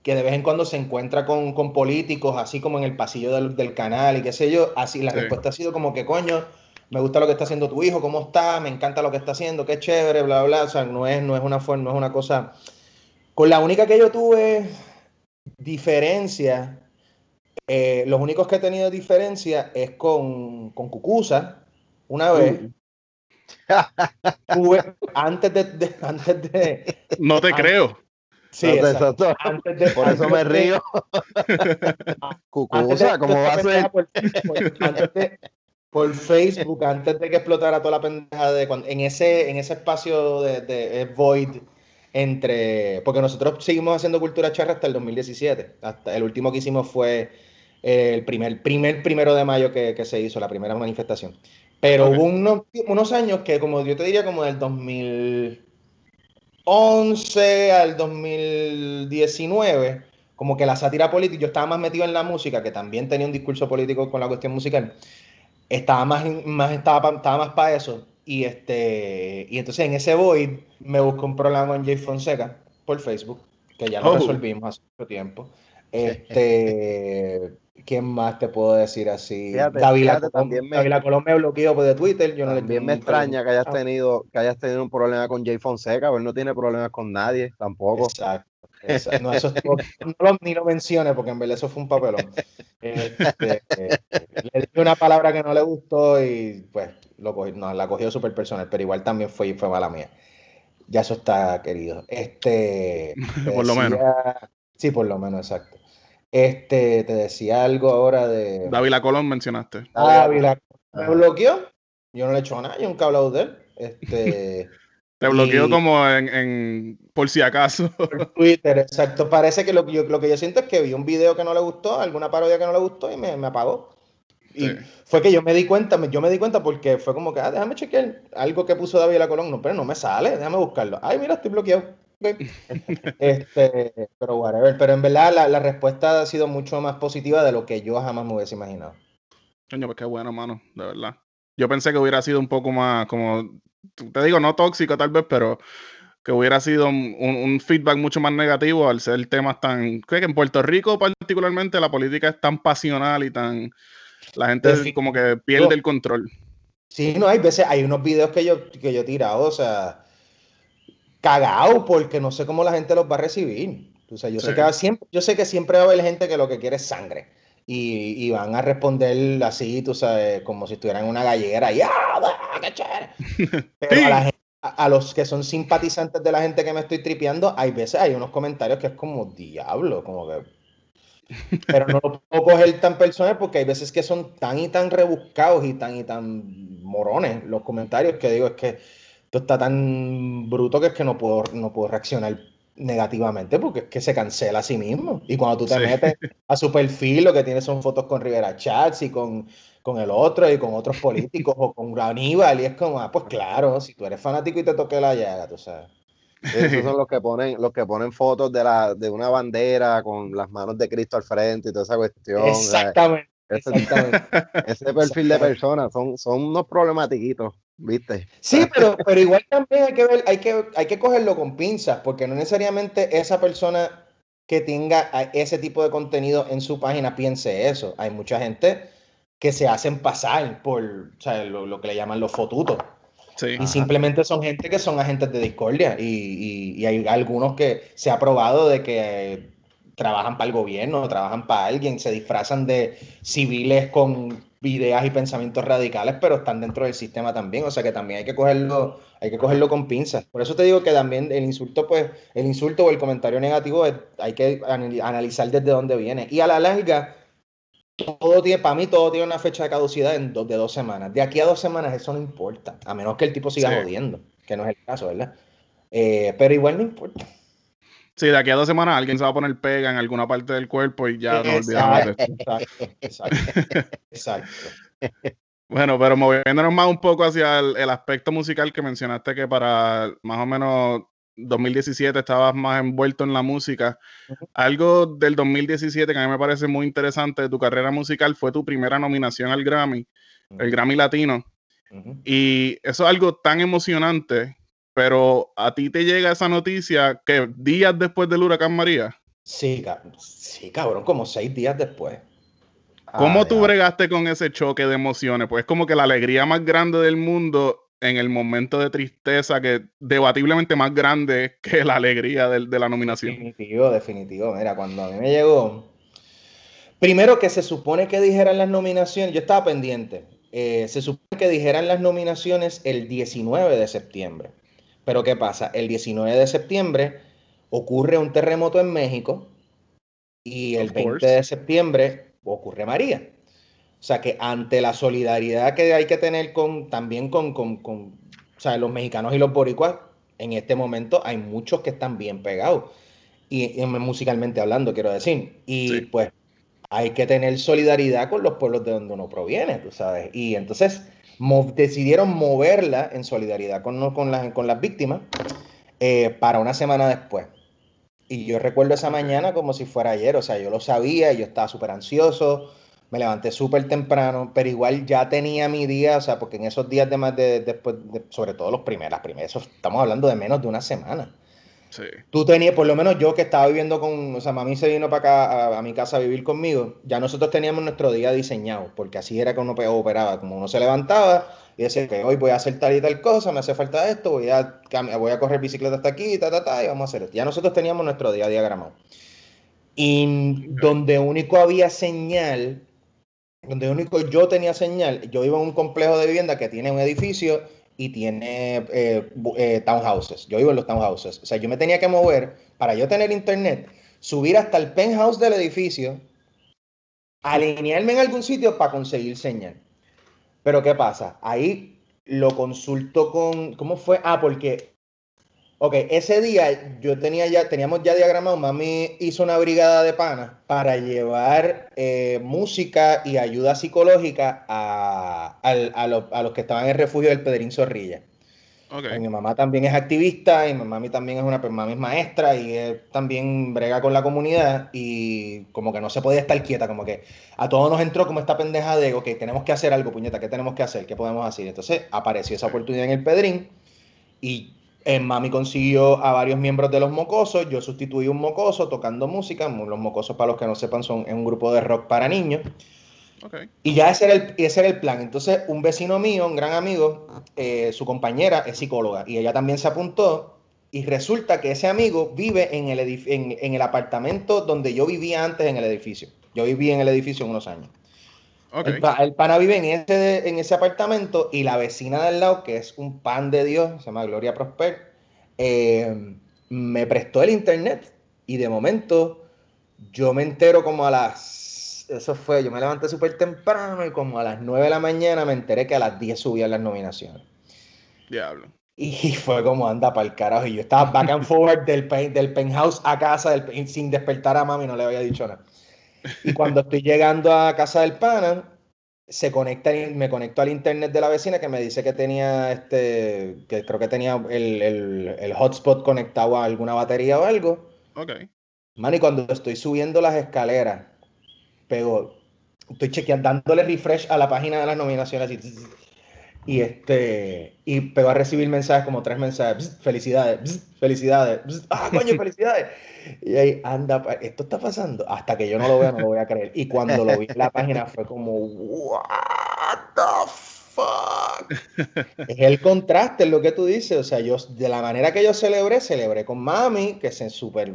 que de vez en cuando se encuentra con, políticos, así como en el pasillo del, canal y qué sé yo, así la respuesta ha sido como que coño, me gusta lo que está haciendo tu hijo, cómo está, me encanta lo que está haciendo, qué chévere, bla, bla, o sea, no es, no es una no es una cosa... Con la única que yo tuve diferencia, eh, los únicos que he tenido diferencia es con, con Cucusa, una vez. antes de, antes de.
No te creo.
Sí, antes de,
por eso me río. Cucusa, ¿cómo va a ser?
Por, por, Facebook, antes de que explotara toda la pendeja de cuando, en ese, en ese espacio de, de Void entre. Porque nosotros seguimos haciendo cultura charra hasta el 2017. Hasta el último que hicimos fue el primer, primer primero de mayo que, se hizo, la primera manifestación. Pero hubo unos, unos, años que, como yo te diría, como del 2011 al 2019, como que la sátira política, yo estaba más metido en la música, que también tenía un discurso político con la cuestión musical, estaba más, más, estaba, estaba más para eso. Y, este, y entonces en ese void me busco un problema con Jay Fonseca por Facebook, que ya lo oh. resolvimos hace mucho tiempo. Este, ¿Quién más te puedo decir así? David también me, Colón me bloqueó de Twitter. Yo
también me extraña que hayas tenido que hayas tenido un problema con Jay Fonseca, pero él no tiene problemas con nadie tampoco.
Exacto. No, eso no ni lo mencione porque en verdad eso fue un papelón. Este, le dije una palabra que no le gustó y pues lo no, la cogió súper personal, pero igual también fue, fue mala mía. Ya eso está querido. Este,
por lo menos.
Sí, por lo menos, exacto. Este, te decía algo ahora de.
David Colón mencionaste.
David ¿Me ah. bloqueó? Yo no le he hecho nada, yo nunca he hablado de él. Este.
Te bloqueó como en, por si acaso.
Twitter, exacto. Parece que lo, yo, lo que yo siento es que vi un video que no le gustó, alguna parodia que no le gustó y me, me apagó. y
Sí.
fue que yo me di cuenta, yo me di cuenta porque fue como que, ah, déjame chequear algo que puso David la Colón, no, pero no me sale, déjame buscarlo. Ay, mira, estoy bloqueado. Este, pero whatever, pero en verdad la, la respuesta ha sido mucho más positiva de lo que yo jamás me hubiese imaginado.
Coño, pues qué bueno, mano, de verdad. Yo pensé que hubiera sido un poco más, como, te digo, no tóxico tal vez, pero que hubiera sido un, un- feedback mucho más negativo al ser temas tan... Creo que en Puerto Rico particularmente la política es tan pasional y tan... La gente
Definitivo.
como que pierde el control.
Sí, no, hay veces, hay unos videos que yo, que yo he tirado, o sea, cagado, porque no sé cómo la gente los va a recibir. O sea, yo, sé
Sí.
que siempre, yo sé que siempre va a haber gente que lo que quiere es sangre. Y, y van a responder así, tú sabes, como si estuvieran en una gallera. Y, ¡ah, qué chévere! Pero
Sí.
a, la gente- a- a los que son simpatizantes de la gente que me estoy tripeando, hay veces hay unos comentarios que es como diablo, como que. Pero no lo puedo coger tan personal porque hay veces que son tan y tan rebuscados y tan y tan morones los comentarios que digo es que esto está tan bruto que es que no puedo, no puedo reaccionar negativamente porque es que se cancela a sí mismo. Y cuando tú te
Sí.
metes a su perfil, lo que tiene son fotos con Rivera Chats y con, con el otro y con otros políticos o con Aníbal. Y es como, ah, pues claro, si tú eres fanático y te toque la llaga, tú sabes.
Esos son los que ponen, los que ponen fotos de la, de una bandera con las manos de Cristo al frente y toda esa cuestión. o sea,
Exactamente.
Ese,
Exactamente.
ese perfil de personas son, son unos problematiquitos, ¿viste?
Sí, pero, pero igual también hay que ver, hay que, hay que cogerlo con pinzas, porque no necesariamente esa persona que tenga ese tipo de contenido en su página piense eso. Hay mucha gente que se hacen pasar por o sea, lo, lo que le llaman los fotutos.
Sí.
Y simplemente son gente que son agentes de discordia. Y, y- y hay algunos que se ha probado de que trabajan para el gobierno, trabajan para alguien, se disfrazan de civiles con ideas y pensamientos radicales, pero están dentro del sistema también. O sea que también hay que cogerlo, hay que cogerlo con pinzas. Por eso te digo que también el insulto, pues, el insulto o el comentario negativo es- hay que anali- analizar desde dónde viene. Y a la larga, todo tiene, para mí todo tiene una fecha de caducidad en dos, de dos semanas. De aquí a dos semanas eso no importa, a menos que el tipo siga
Sí.
jodiendo, que no es el caso, ¿verdad? Eh, pero igual no importa.
Sí, de aquí a dos semanas alguien se va a poner pega en alguna parte del cuerpo y ya nos olvidamos de
Exacto,
esto.
exacto, exacto, exacto.
Bueno, pero moviéndonos más un poco hacia el, el aspecto musical que mencionaste que para más o menos 2017 estabas más envuelto en la música. Algo del 2017 que a mí me parece muy interesante de tu carrera musical fue tu primera nominación al Grammy, el Grammy Latino. Y eso es algo tan emocionante, pero a ti te llega esa noticia que días después del huracán María.
Sí, ca- sí, cabrón, como seis días después.
¿Cómo
Ah,
tú
ya.
bregaste con ese choque de emociones? Pues es como que la alegría más grande del mundo en el momento de tristeza, que debatiblemente más grande que la alegría del- de, la nominación.
Definitivo, definitivo. Mira, cuando a mí me llegó, primero que se supone que dijeran las nominaciones, yo estaba pendiente, eh, se supone que dijeran las nominaciones el 19 de septiembre. Pero ¿qué pasa? El 19 de septiembre ocurre un terremoto en México y el
Of
20
course.
de septiembre ocurre María. O sea que ante la solidaridad que hay que tener con, también con, con, con, o sea, los mexicanos y los boricuas, en este momento hay muchos que están bien pegados. Y, y musicalmente hablando, quiero decir. Y
Sí.
pues hay que tener solidaridad con los pueblos de donde uno proviene, tú sabes. Y entonces decidieron moverla en solidaridad con, con, las, con las víctimas eh, para una semana después. Y yo recuerdo esa mañana como si fuera ayer, o sea, yo lo sabía, yo estaba súper ansioso, me levanté súper temprano, pero igual ya tenía mi día, o sea, porque en esos días de más de, después, de- sobre todo los primeros, eso estamos hablando de menos de una semana.
Sí.
Tú tenías, por lo menos yo que estaba viviendo con, o sea, mami se vino para acá a, a mi casa a vivir conmigo, ya nosotros teníamos nuestro día diseñado, porque así era que uno pe- operaba, como uno se levantaba y decía que hoy voy a hacer tal y tal cosa, me hace falta esto, voy a, voy a correr bicicleta hasta aquí, ta, ta, ta, y vamos a hacer esto. Ya nosotros teníamos nuestro día diagramado. Y donde único había señal, donde único yo tenía señal, yo vivo en un complejo de vivienda que tiene un edificio y tiene eh, eh, townhouses. Yo vivo en los townhouses. O sea, yo me tenía que mover para yo tener internet, subir hasta el penthouse del edificio, alinearme en algún sitio para conseguir señal. Pero ¿qué pasa? Ahí lo consulto con, ¿cómo fue? Ah, porque, Ok, ese día yo tenía ya, teníamos ya diagramado, mami hizo una brigada de panas para llevar eh, música y ayuda psicológica a, al- a los, a los que estaban en el refugio del Pedrín Zorrilla.
Ok.
Mi mamá también es activista y mi mami también es una pues, mami es maestra y también brega con la comunidad y como que no se podía estar quieta, como que a todos nos entró como esta pendeja de, ok, tenemos que hacer algo, puñeta, ¿qué tenemos que hacer? ¿Qué podemos hacer? Entonces apareció esa oportunidad en el Pedrín y eh, mami consiguió a varios miembros de los mocosos, yo sustituí un mocoso tocando música, los mocosos para los que no sepan son un grupo de rock para niños. Y ya ese era el, ese era el plan. Entonces, un vecino mío, un gran amigo, eh, su compañera es psicóloga y ella también se apuntó. Y resulta que ese amigo vive en el, en, en el apartamento donde yo vivía antes en el edificio. Yo viví en el edificio unos años.
Ok.
El, el pana vive en ese, en ese apartamento y la vecina del lado, que es un pan de Dios, se llama Gloria Prosper, eh, me prestó el internet y de momento yo me entero como a las, eso fue, yo me levanté súper temprano y como a las 9 de la mañana me enteré que a las 10 subían las nominaciones.
Diablo.
Y fue como anda para el carajo. Y yo estaba back and forward del, del penthouse a casa del sin despertar a mami, no le había dicho nada. Y cuando estoy llegando a casa del pana, se conecta, me conecto al internet de la vecina que me dice que tenía este, que creo que tenía el, el- el hotspot conectado a alguna batería o algo.
Ok.
Man, y cuando estoy subiendo las escaleras, pego, estoy chequeando, dándole refresh a la página de las nominaciones así, y este, y pego a recibir mensajes como tres mensajes, "Bzz, felicidades, bzz, felicidades, bzz, ah, coño, felicidades. Y ahí anda, esto está pasando, hasta que yo no lo vea, no lo voy a creer. Y cuando lo vi en la página fue como, what the fuck. Es el contraste, es lo que tú dices. O sea, yo, de la manera que yo celebré, celebré con mami, que se súper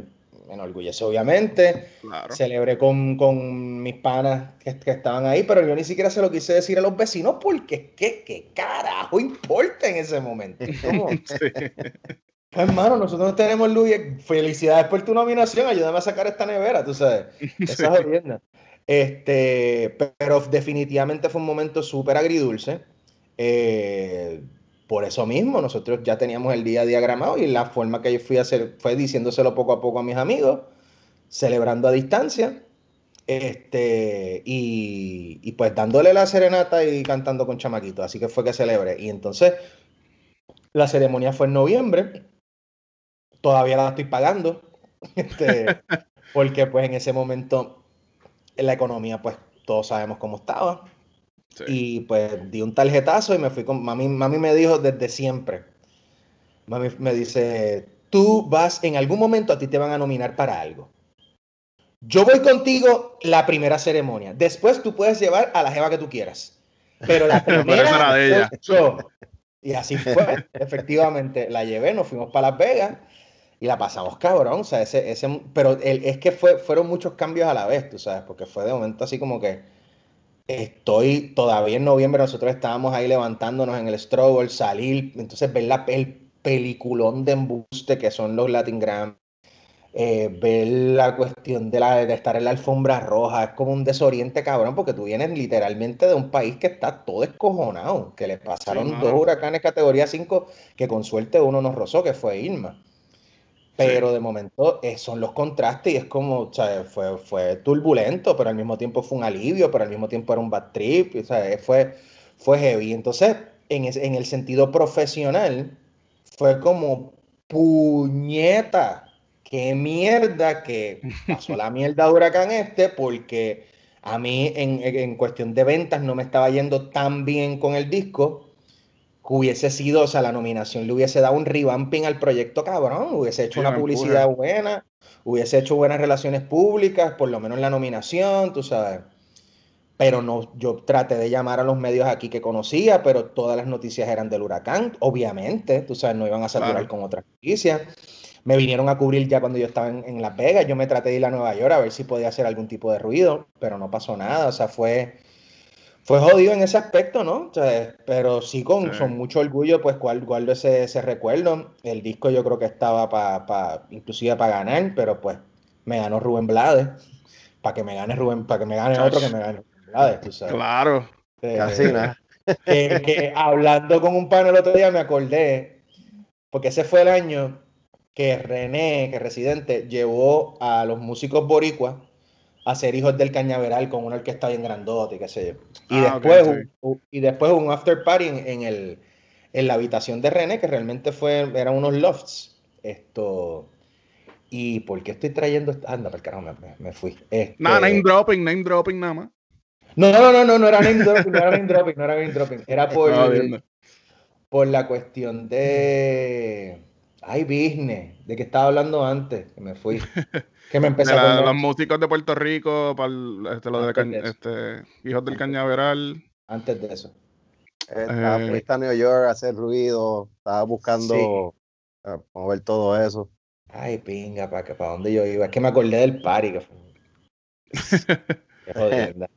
me enorgullece, obviamente.
Claro.
Celebré con, con mis panas que, que estaban ahí, pero yo ni siquiera se lo quise decir a los vecinos porque ¿qué, qué carajo importa en ese momento?
Sí.
pues, hermano, nosotros tenemos luz y felicidades por tu nominación, ayúdame a sacar esta nevera, tú sabes. Esa es jodienda. Este, pero definitivamente fue un momento súper agridulce. Eh, por eso mismo, nosotros ya teníamos el día diagramado y la forma que yo fui a hacer fue diciéndoselo poco a poco a mis amigos, celebrando a distancia, este, y, y pues dándole la serenata y cantando con chamaquitos. Así que fue que celebré. Y entonces, la ceremonia fue en noviembre. Todavía la estoy pagando. Este, porque pues en ese momento en la economía pues todos sabemos cómo estaba.
Sí.
Y pues di un tarjetazo y me fui con mami. Mami me dijo desde siempre. Mami me dice, tú vas, en algún momento a ti te van a nominar para algo. Yo voy contigo la primera ceremonia. Después tú puedes llevar a la jeva que tú quieras. Pero la primera
de ella.
soy yo. Y así fue. Efectivamente, la llevé, nos fuimos para Las Vegas y la pasamos cabrón. O sea, ese, ese, pero el- es que fue, fueron muchos cambios a la vez, tú sabes, porque fue de momento así como que estoy todavía en noviembre, nosotros estábamos ahí levantándonos en el struggle, salir, entonces ver la, el peliculón de embuste que son los Latin Grammy, eh, ver la cuestión de, la, de estar en la alfombra roja, es como un desoriente cabrón, porque tú vienes literalmente de un país que está todo escojonado, que le pasaron
Sí,
dos huracanes categoría 5, que con suerte uno nos rozó, que fue Irma. Pero de momento eh, son los contrastes y es como, o sea, fue, fue turbulento, pero al mismo tiempo fue un alivio, pero al mismo tiempo era un bad trip, o sea, fue, fue heavy. Entonces, en, en el sentido profesional, fue como puñeta, qué mierda que pasó la mierda de huracán este, porque a mí en, en cuestión de ventas no me estaba yendo tan bien con el disco hubiese sido, o sea, la nominación le hubiese dado un revamping al proyecto cabrón, hubiese hecho
Sí,
una
empuje.
publicidad buena, hubiese hecho buenas relaciones públicas, por lo menos en la nominación, tú sabes. Pero no, yo traté de llamar a los medios aquí que conocía, pero todas las noticias eran del huracán, obviamente, tú sabes, no iban a saturar
Claro.
con otras noticias. Me vinieron a cubrir ya cuando yo estaba en, en Las Vegas, yo me traté de ir a Nueva York a ver si podía hacer algún tipo de ruido, pero no pasó nada, o sea, fue, fue jodido en ese aspecto, ¿no? O sea, pero sí con,
Sí.
con mucho orgullo, pues guardo, guardo ese, ese recuerdo. El disco yo creo que estaba para, pa, inclusive para ganar, pero pues me ganó Rubén Blades, para que me gane Rubén, para que me gane otro que me gane Rubén Blades, tú sabes.
Claro.
Eh,
Casi nada.
que, que hablando con un pan el otro día me acordé, porque ese fue el año que René, que Residente, llevó a los músicos boricuas a ser hijos del cañaveral con una orquesta bien grandote y qué sé yo. Y,
Ah,
después, un, un- y después un after party en, en el, en la habitación de René, que realmente fue, eran unos lofts. Esto. ¿Y por qué estoy trayendo esto? Anda, por carajo, me, me- fui. Este-
Nada, name dropping, name dropping nada más.
no, no, no, no, no era name dropping, no era name dropping, no era name dropping. Era por, por la cuestión de. Ay, business, de que estaba hablando antes, que me fui. Que me a acordar
los músicos de Puerto Rico, para este, los de este, Hijos del
Antes.
Cañaveral.
antes de eso.
Estaba,
Eh.
fuiste a New York a hacer ruido, estaba buscando eh, mover todo eso.
Ay, pinga, ¿para para dónde yo iba? Es que me acordé del party. Que fue... Qué jodienda.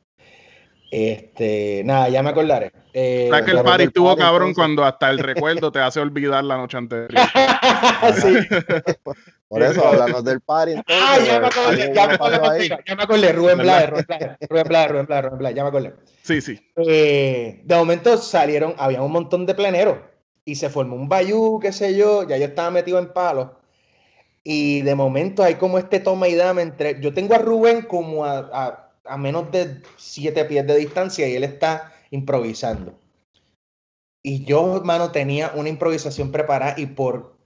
Este, nada, ya me acordaré. Eh,
sea que el party estuvo
party,
cabrón
entonces.
cuando hasta el recuerdo te hace olvidar la noche anterior.
sí.
Por eso, hablamos del party. entonces,
Ah, ya me acordé, ya me acordé, ya me acordé, Rubén. Blades, Rubén Blades, Rubén Blades, Rubén Blades, Rubén Blades, ya me acordé.
Sí, sí.
Eh, de momento salieron, había un montón de pleneros y se formó un bayou, qué sé yo, ya yo estaba metido en palos. Y de momento hay como este toma y dame entre. Yo tengo a Rubén como a, a- a menos de siete pies de distancia y él está improvisando. Y yo, hermano, tenía una improvisación preparada y por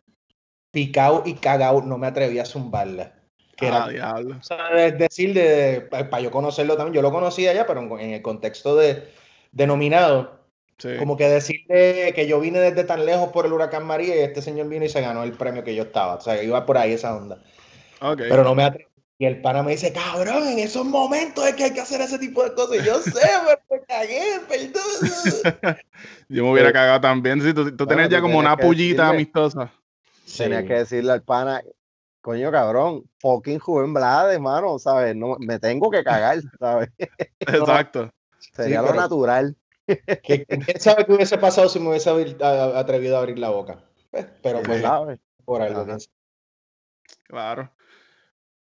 picado y cagado no me atreví a zumbarla. Que era
Ah, diablo.
o sea, es decir, de, para yo conocerlo también, yo lo conocía ya, pero en, en el contexto de, de nominado,
Sí.
como que decirle que yo vine desde tan lejos por el huracán María y este señor vino y se ganó el premio que yo estaba. O sea, iba por ahí esa onda. Pero no me atreví. Y el pana me dice, cabrón, en esos momentos es que hay que hacer ese tipo de cosas. Y yo sé, pero me cagué, perdón.
Yo me hubiera cagado también. Sí, tú, tú tenías ya como una pullita
decirle.
amistosa.
Tenía
Sí.
que decirle al pana, coño cabrón, fucking Rubén Blades, mano, ¿sabes? No, me tengo que cagar, ¿sabes?
Exacto.
Sería lo natural.
¿Quién sabe qué hubiese pasado si me hubiese atrevido a abrir la boca? Pues, Pero pues, por algo.
Claro.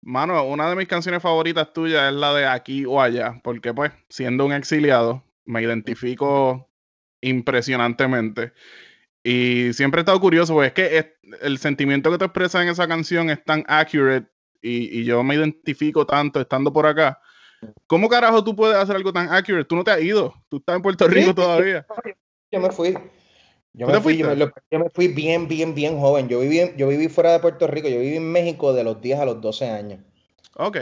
Mano, una de mis canciones favoritas tuyas es la de Aquí o Allá, porque pues, siendo un exiliado, me identifico impresionantemente. Y siempre he estado curioso, porque es que es- el sentimiento que te expresas en esa canción es tan accurate y, y yo me identifico tanto estando por acá. ¿Cómo carajo tú puedes hacer algo tan accurate? Tú no te has ido, tú estás en Puerto Rico todavía.
Yo me fui. Yo
¿Tú
me fui, yo me, yo me fui bien, bien, bien joven. Yo viví, yo viví fuera de Puerto Rico, yo viví en México de los 10 a los 12 años.
Ok,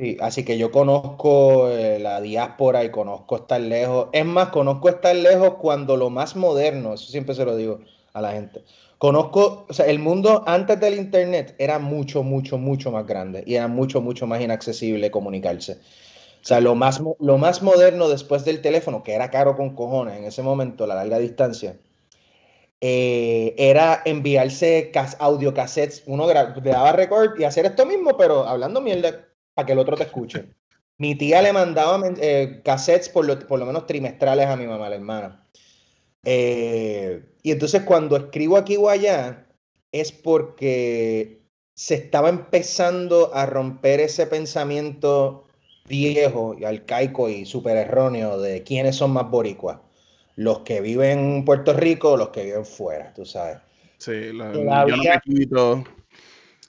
Sí, así que yo conozco eh, la diáspora y conozco estar lejos. Es más, conozco estar lejos cuando lo más moderno, eso siempre se lo digo a la gente. Conozco, o sea, el mundo antes del internet era mucho, mucho, mucho más grande y era mucho, mucho más inaccesible comunicarse. O sea, lo más, lo más moderno después del teléfono, que era caro con cojones en ese momento, la larga distancia, eh, era enviarse cas audiocassettes. Uno gra- daba record y hacer esto mismo, pero hablando mierda para que el otro te escuche. Mi tía le mandaba eh, cassettes por lo, por lo menos trimestrales a mi mamá, la hermana. Eh, y entonces cuando escribo aquí o allá es porque se estaba empezando a romper ese pensamiento viejo y arcaico y súper erróneo de quiénes son más boricuas. Los que viven en Puerto Rico o los que viven fuera, tú sabes.
sí, la-
Todavía-
yo no me.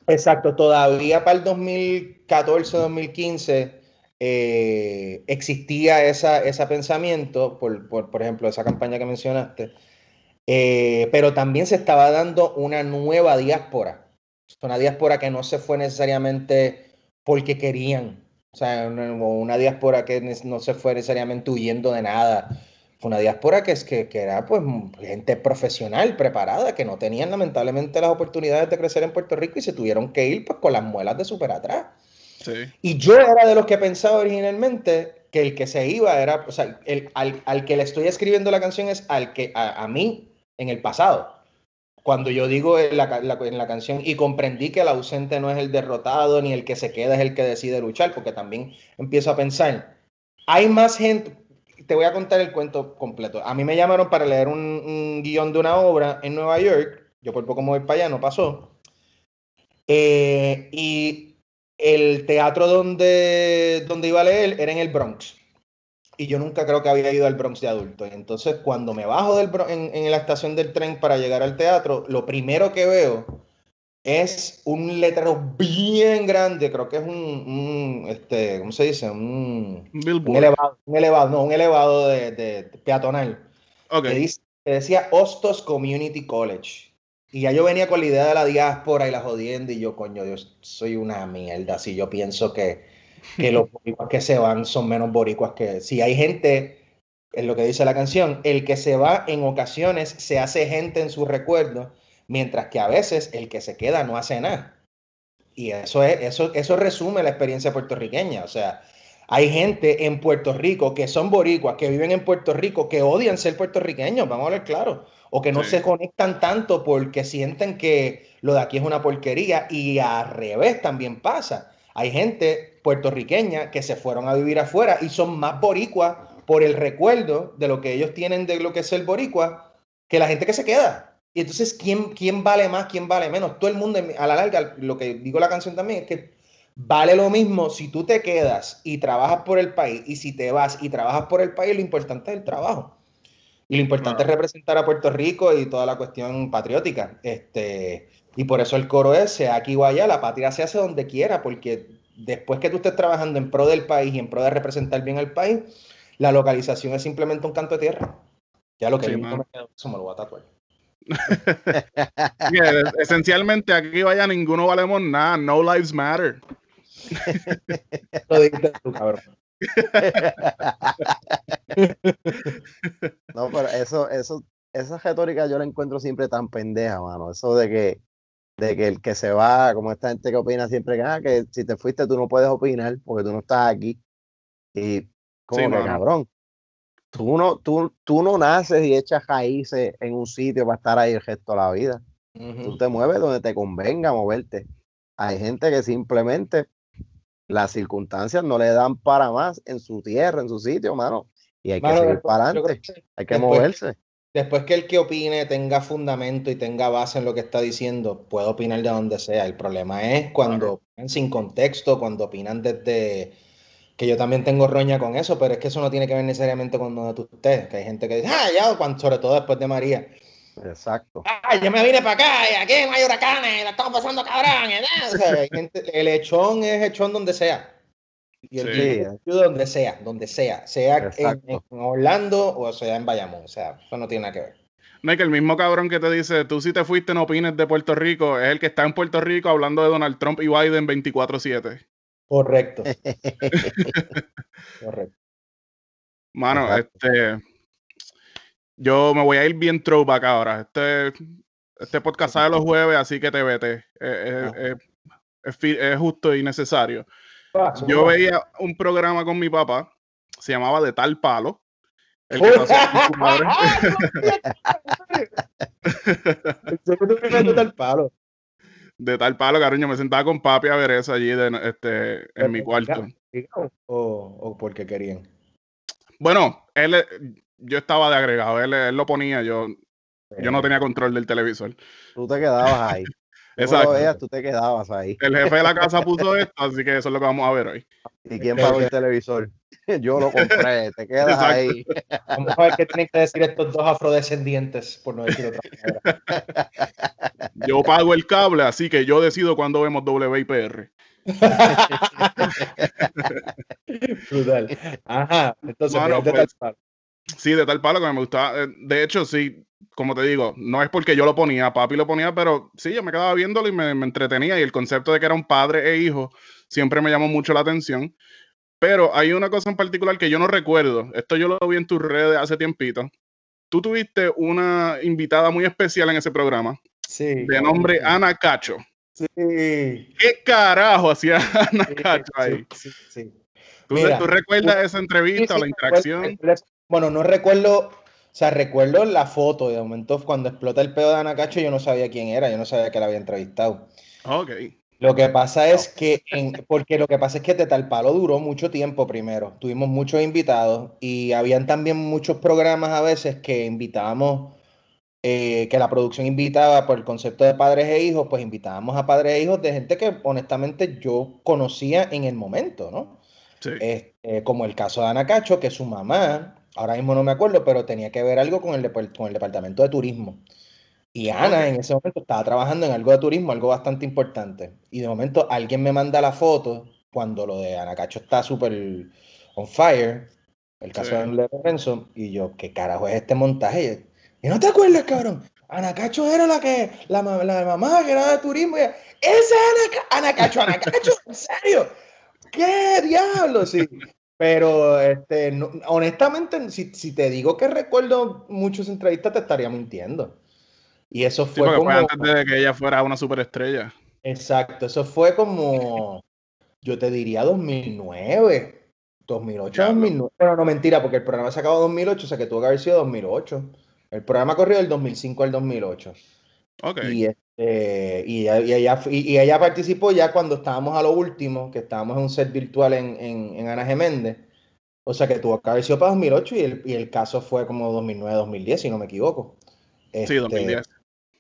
Exacto, todavía para el 2014-2015 eh, existía esa, ese pensamiento, por, por, por ejemplo, esa campaña que mencionaste, eh, pero también se estaba dando una nueva diáspora, una diáspora que no se fue necesariamente porque querían, o sea, una, una diáspora que no se fue necesariamente huyendo de nada, una diáspora que, es, que, que era pues gente profesional, preparada, que no tenían lamentablemente las oportunidades de crecer en Puerto Rico y se tuvieron que ir pues con las muelas de super atrás.
Sí.
Y yo era de los que pensaba originalmente que el que se iba era, o sea, el, al, al que le estoy escribiendo la canción es al que a, a mí en el pasado. Cuando yo digo en la, la- en la canción y comprendí que el ausente no es el derrotado ni el que se queda es el que decide luchar, porque también empiezo a pensar, hay más gente, te voy a contar el cuento completo. A mí me llamaron para leer un, un guion de una obra en Nueva York, yo por poco me voy para allá, no pasó. Eh, y el teatro donde, donde iba a leer era en el Bronx. Y yo nunca creo que había ido al Bronx de adulto. Entonces, cuando me bajo del en, en la estación del tren para llegar al teatro, lo primero que veo es un letrero bien grande, creo que es un, un, este, ¿cómo se dice? Un,
Un
elevado, un elevado, no, un elevado de, de- de peatonal.
Ok.
que, dice- que decía Hostos Community College. Y ya yo venía con la idea de la diáspora y la jodienda, y yo, coño, yo soy una mierda. Si yo pienso que, que los boricuas que se van son menos boricuas que. Si hay gente, es lo que dice la canción, el que se va en ocasiones se hace gente en su recuerdo, mientras que a veces el que se queda no hace nada. Y eso, es, eso, eso resume la experiencia puertorriqueña. O sea, hay gente en Puerto Rico que son boricuas, que viven en Puerto Rico, que odian ser puertorriqueños, vamos a hablar claro, o que no
Sí.
se conectan tanto porque sienten que lo de aquí es una porquería y al revés también pasa. Hay gente puertorriqueña que se fueron a vivir afuera y son más boricuas por el recuerdo de lo que ellos tienen de lo que es el boricua que la gente que se queda. Y entonces, ¿quién, quién vale más, quién vale menos? Todo el mundo, a la larga, lo que digo la canción también es que vale lo mismo si tú te quedas y trabajas por el país y si te vas y trabajas por el país, lo importante es el trabajo. Y lo importante es representar a Puerto Rico y toda la cuestión patriótica. Este, y por eso el coro es, sea aquí o allá, la patria se hace donde quiera, porque después que tú estés trabajando en pro del país y en pro de representar bien al país, la localización es simplemente un canto de tierra. Ya lo que
Sí,
me queda, eso me lo voy a tatuar.
Esencialmente aquí vaya ninguno valemos nada. No lives matter.
Lo dijiste tú, cabrón.
No, pero eso, eso, esa retórica yo la encuentro siempre tan pendeja, mano. Eso de que, de que el que se va, como esta gente que opina siempre que, ah, que si te fuiste tú no puedes opinar porque tú no estás aquí. Y como
Sí,
que
mano.
cabrón. Tú no, tú, tú no naces y echas raíces en un sitio para estar ahí el resto de la vida. Tú te mueves donde te convenga moverte. Hay gente que simplemente las circunstancias no le dan para más en su tierra, en su sitio, mano. Y hay que seguir
después-
para adelante,
que
hay que
después-
moverse.
Después que el que opine tenga fundamento y tenga base en lo que está diciendo, puede opinar de donde sea. El problema es cuando opinan sin contexto, cuando opinan desde que yo también tengo roña con eso, pero es que eso no tiene que ver necesariamente con donde tú estés, que hay gente que dice, ah, ya, cuando, sobre todo después de María,
Exacto.
ah, yo me vine para acá y aquí no hay huracanes, la estamos pasando cabrón. y nada". O sea, hay gente- el hechón es hechón donde sea. Y el
Sí.
donde sea, donde sea, sea en, Orlando o sea en Bayamón, o sea, eso no tiene nada que ver.
No, y que el mismo cabrón que te dice, tú si te fuiste no opines de Puerto Rico, es el que está en Puerto Rico hablando de Donald Trump y Biden 24-7.
Correcto. Correcto.
Mano,
Exacto.
este. Yo me voy a ir bien throwback ahora. Este, este podcast sale los jueves, así que te vete. Es, es- es fi- es justo y necesario. Yo veía un programa con mi papá, se llamaba De Tal Palo. El que pasó con su madre.
del palo.
De Tal Palo, cariño. Me sentaba con papi a ver eso allí de- este, en mi cuarto.
O, o porque querían.
Bueno, él, eh, yo estaba de agregado, él, él lo ponía, yo, yo no tenía control del televisor.
Tú te quedabas ahí.
Exacto.
veas, tú te quedabas ahí.
El jefe de la casa puso esto, así que eso es lo que vamos a ver hoy.
¿Y quién pagó el televisor? Yo lo compré, te quedas
Exacto.
ahí.
Vamos a ver qué tienen que decir estos dos afrodescendientes, por no decir otra manera.
Yo pago el cable, así que yo decido cuándo vemos WIPR.
Brutal. Ajá. Entonces,
Mano,
de
pues,
tal palo.
Sí, de tal palo que me gustaba. Eh, De hecho, sí, como te digo, no es porque yo lo ponía, papi lo ponía, pero sí, yo me quedaba viéndolo y me, me entretenía. Y el concepto de que era un padre e hijo siempre me llamó mucho la atención. Pero hay una cosa en particular que yo no recuerdo. Esto yo lo vi en tus redes hace tiempito. Tú tuviste una invitada muy especial en ese programa,
Sí.
de nombre Ana Cacho.
Sí.
¿Qué carajo hacía Ana
Sí,
Cacho ahí?
sí, sí, sí.
¿Tú,
Mira,
tú recuerdas esa entrevista o la interacción?
Bueno, no recuerdo, o sea, recuerdo la foto de momento cuando explota el pedo de Ana Cacho, yo no sabía quién era, yo no sabía que la había entrevistado.
Ok.
Lo que pasa es que, en- porque lo que pasa es que De Tal Palo duró mucho tiempo primero, tuvimos muchos invitados y habían también muchos programas a veces que invitábamos, eh, que la producción invitaba por el concepto de padres e hijos, pues invitábamos a padres e hijos de gente que honestamente yo conocía en el momento, ¿no?
Sí.
Este, como el caso de Ana Cacho, que su mamá, ahora mismo no me acuerdo, pero tenía que ver algo con el, depar- con el departamento de turismo. Y Ana en ese momento estaba trabajando en algo de turismo, algo bastante importante. Y de momento alguien me manda la foto cuando lo de Anacacho está súper on fire, el caso
Sí.
de Lorenzo, y yo, ¿qué carajo es este montaje? Y no te acuerdas, cabrón. Anacacho era la que, la, ma- la mamá que era de turismo. y ella, ¡Ese es Anaca- Anacacho, Anacacho! ¿En serio? ¿Qué diablo? Sí. Pero, este, no- honestamente, si, si te digo que recuerdo muchas entrevistas, te estaría mintiendo. Y eso
Sí,
fue
porque
como...
fue antes de que ella fuera una superestrella.
Exacto, eso fue como, yo te diría 2009, 2008,
Diablo.
2009. Bueno, no mentira, porque el programa se acabó en 2008, o sea que tuvo que haber sido 2008. El programa corrió del 2005 al 2008.
Ok.
Y, este, y, ella, y ella- y- y ella participó ya cuando estábamos a lo último, que estábamos en un set virtual en, en, en Ana Geméndez. O sea que tuvo que haber sido para 2008 y el, y el caso fue como 2009-2010, si no me equivoco.
Sí,
Este,
2010.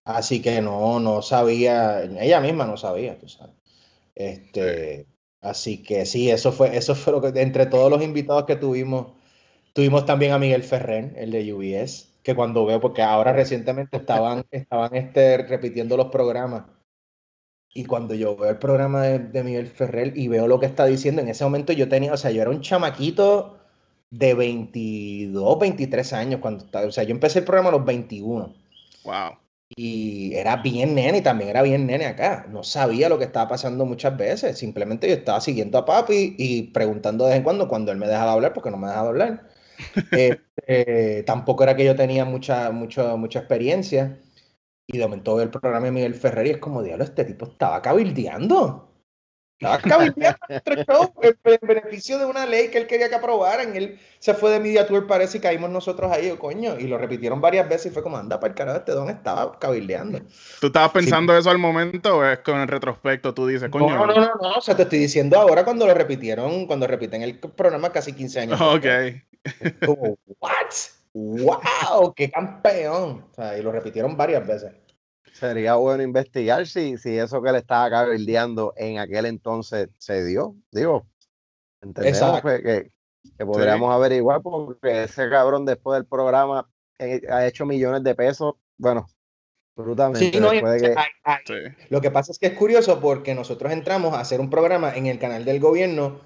Así que no, no sabía, ella misma no sabía, tú sabes. Este, así que sí, eso fue, eso fue lo que, entre todos los invitados que tuvimos, tuvimos también a Miguel Ferrer, el de UBS, que cuando veo, porque ahora recientemente estaban, estaban este, repitiendo los programas. Y cuando yo veo el programa de, de Miguel Ferrer y veo lo que está diciendo, en ese momento yo tenía, o sea, yo era un chamaquito de 22, 23 años, cuando, estaba- o sea, yo empecé el programa a los 21.
Wow.
Y era bien nene y también era bien nene acá. No sabía lo que estaba pasando muchas veces. Simplemente yo estaba siguiendo a papi y preguntando de vez en cuando cuando él me dejaba hablar, porque no me dejaba hablar. Este, tampoco era que yo tenía mucha, mucha, mucha experiencia. Y de momento veo el programa de Miguel Ferrer y es como, diablo, este tipo estaba cabildeando. Estaba cabildeando nuestro show en en beneficio de una ley que él quería que aprobaran. Él se fue de Media Tour, parece, y caímos nosotros ahí, oh, coño. Y lo repitieron varias veces y fue como, anda, para el carajo, este don estaba cabildeando.
¿Tú estabas pensando eso al momento o es con el retrospecto? Tú dices, coño.
No, no, no, no, o sea, te estoy diciendo ahora cuando lo repitieron, cuando repiten el programa casi 15 años.
Ok.
después. Como, ¿what? ¡Wow! ¡Qué campeón! O sea, y lo repitieron varias veces.
Sería bueno investigar si, si eso que le estaba cabildeando en aquel entonces se dio. Digo, entendemos
Exacto.
que, que- que podríamos averiguar porque ese cabrón después del programa eh, ha hecho millones de pesos. Bueno, brutalmente.
Sí, no,
de que-
ay, ay,
Sí.
Lo que pasa es que es curioso porque nosotros entramos a hacer un programa en el canal del gobierno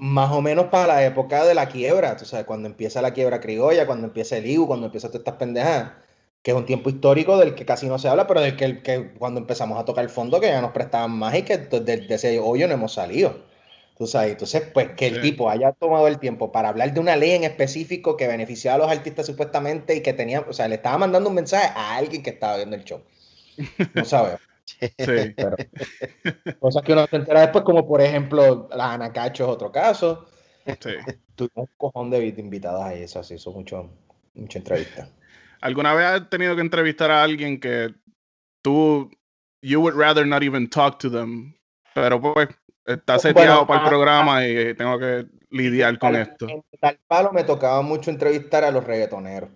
más o menos para la época de la quiebra, tú sabes, cuando empieza la quiebra criolla, cuando empieza el IU, cuando empieza todas estas pendejadas, que es un tiempo histórico del que casi no se habla, pero del que, que cuando empezamos a tocar el fondo que ya nos prestaban más y que de, de ese hoyo no hemos salido. Tú sabes, entonces, pues que el
Sí.
tipo haya tomado el tiempo para hablar de una ley en específico que beneficiaba a los artistas supuestamente y que tenía, o sea, le estaba mandando un mensaje a alguien que estaba viendo el show. No sabes.
Sí.
Pero, cosas que uno se entera después, como por ejemplo, la Ana Cacho es otro caso.
sí.
Tuvimos un cojón de invitadas ahí, eso sí, hizo mucho, mucha entrevista.
¿Alguna vez has tenido que entrevistar a alguien que tú, you would rather not even talk to them, pero pues está
Bueno,
seteado para el
ah,
programa y tengo que lidiar con
Tal-
esto?
En tal palo me tocaba mucho entrevistar a los reggaetoneros.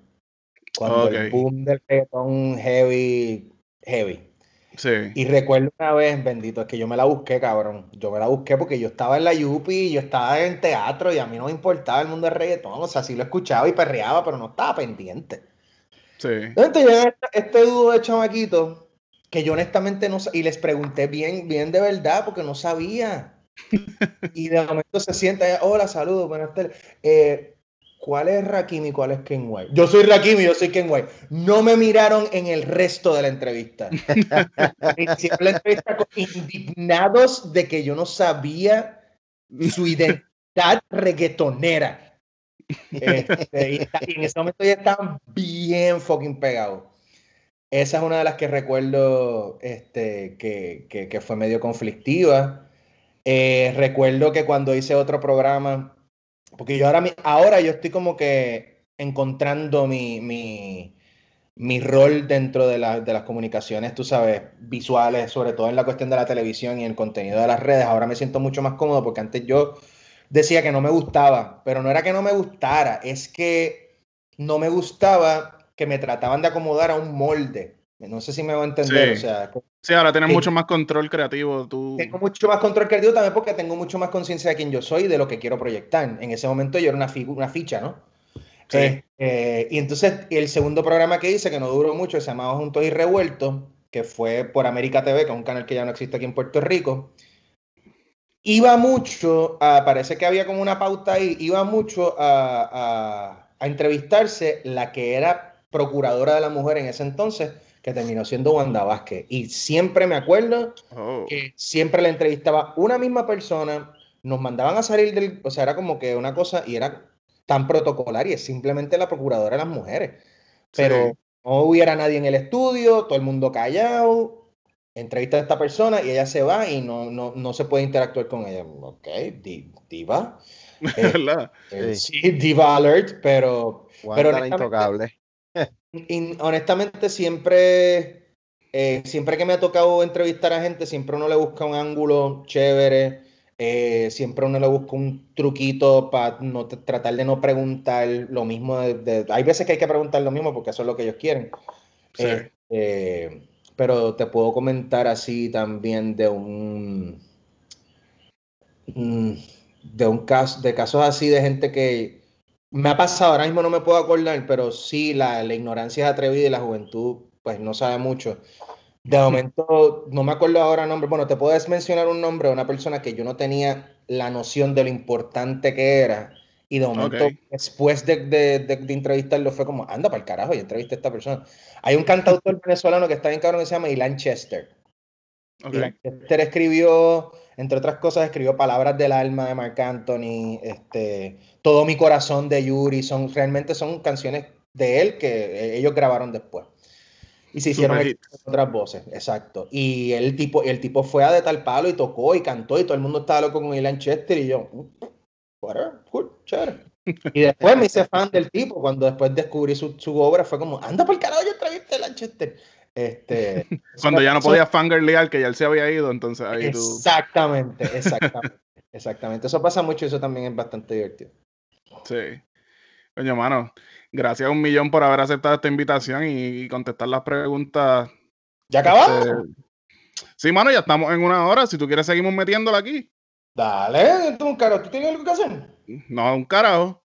Cuando el boom del reggaetón heavy, heavy.
Sí.
Y recuerdo una vez, bendito, es que yo me la busqué, cabrón. Yo me la busqué porque yo estaba en la Yupi, yo estaba en teatro y a mí no me importaba el mundo del reggaetón. O sea, sí lo escuchaba y perreaba, pero no estaba pendiente.
Sí.
Entonces llega este, este dúo de chamaquitos que yo honestamente no y les pregunté bien, bien de verdad porque no sabía. Y de momento se sienta, hola, saludos, buenas tardes. Eh, ¿Cuál es Rakim y cuál es Ken White? Yo soy Rakim y yo soy Ken White. No me miraron en el resto de la entrevista. Hicieron la entrevista con- indignados de que yo no sabía su identidad reggaetonera. Este, y, en ese momento ya estaban bien fucking pegados. Esa es una de las que recuerdo este, que, que- que fue medio conflictiva. Eh, recuerdo que cuando hice otro programa, porque yo ahora, ahora yo estoy como que encontrando mi, mi, mi rol dentro de, de las comunicaciones, tú sabes, visuales, sobre todo en la cuestión de la televisión y el contenido de las redes. Ahora me siento mucho más cómodo porque antes yo decía que no me gustaba, pero no era que no me gustara, es que no me gustaba que me trataban de acomodar a un molde. No sé si me va a entender,
Sí.
o sea,
Sí, ahora tienes mucho más control creativo. Tú.
tengo mucho más control creativo también porque tengo mucho más conciencia de quién yo soy y de lo que quiero proyectar. En ese momento yo era una, una ficha, ¿no?
Sí.
Eh, y entonces el segundo programa que hice, que no duró mucho, se llamaba Juntos y Revueltos, que fue por América TV, que es un canal que ya no existe aquí en Puerto Rico. Iba mucho, a- parece que había como una pauta ahí, iba mucho a, a- a entrevistarse la que era procuradora de la mujer en ese entonces, que terminó siendo Wanda Vázquez. Y siempre me acuerdo
Oh.
que siempre la entrevistaba una misma persona, nos mandaban a salir del, o sea, era como que una cosa y era tan protocolar y es simplemente la procuradora de las mujeres. Pero
Sí.
no hubiera nadie en el estudio, todo el mundo callado, entrevista a esta persona y ella se va y no, no, no se puede interactuar con ella. Ok, di- diva. Eh, eh,
Sí.
sí, diva alert, pero
Wanda
Pero
la intocable.
Y honestamente, siempre, eh, siempre que me ha tocado entrevistar a gente, siempre uno le busca un ángulo chévere, eh, siempre uno le busca un truquito para no tratar de no preguntar lo mismo. de- de- hay veces que hay que preguntar lo mismo porque eso es lo que ellos quieren.
Sí.
Eh, eh, pero te puedo comentar así también de un mm, de un caso, de casos así de gente que me ha pasado, ahora mismo no me puedo acordar, pero sí la, la ignorancia es atrevida y la juventud pues no sabe mucho. De momento, no me acuerdo ahora nombre. Bueno, te puedes mencionar un nombre de una persona que yo no tenía la noción de lo importante que era. Y de momento, después de, de, de- de entrevistarlo, fue como, anda para el carajo, yo entrevisté a esta persona. Hay un cantautor venezolano que está bien cabrón que se llama Ilan Chester.
Ok.
Ilan Chester escribió, entre otras cosas, escribió Palabras del Alma de Marc Anthony, este, Todo mi corazón de Yuri, son, realmente son canciones de él que eh, ellos grabaron después. Y se hicieron otras voces, exacto. Y el tipo, el tipo fue a de tal palo y tocó y cantó y todo el mundo estaba loco con Ilan Chester y yo, "Mm, whatever, cool, chévere. Y después me hice fan del tipo, cuando después descubrí su, su obra, fue como, anda por el carajo, yo entrevisté a Ilan Chester. Este,
Cuando ya no
eso-
podía fangirlear, que ya él se había ido, entonces ahí tú.
Exactamente, exactamente. Exactamente. Eso pasa mucho y eso también es bastante divertido.
Sí. Coño, mano, gracias un millón por haber aceptado esta invitación y, contestar las preguntas.
¿Ya acabamos?
Este, Sí, mano, ya estamos en una hora. Si tú quieres, seguimos metiéndola aquí.
Dale, tú, caro, ¿tú tienes algo que hacer?
No, un carajo.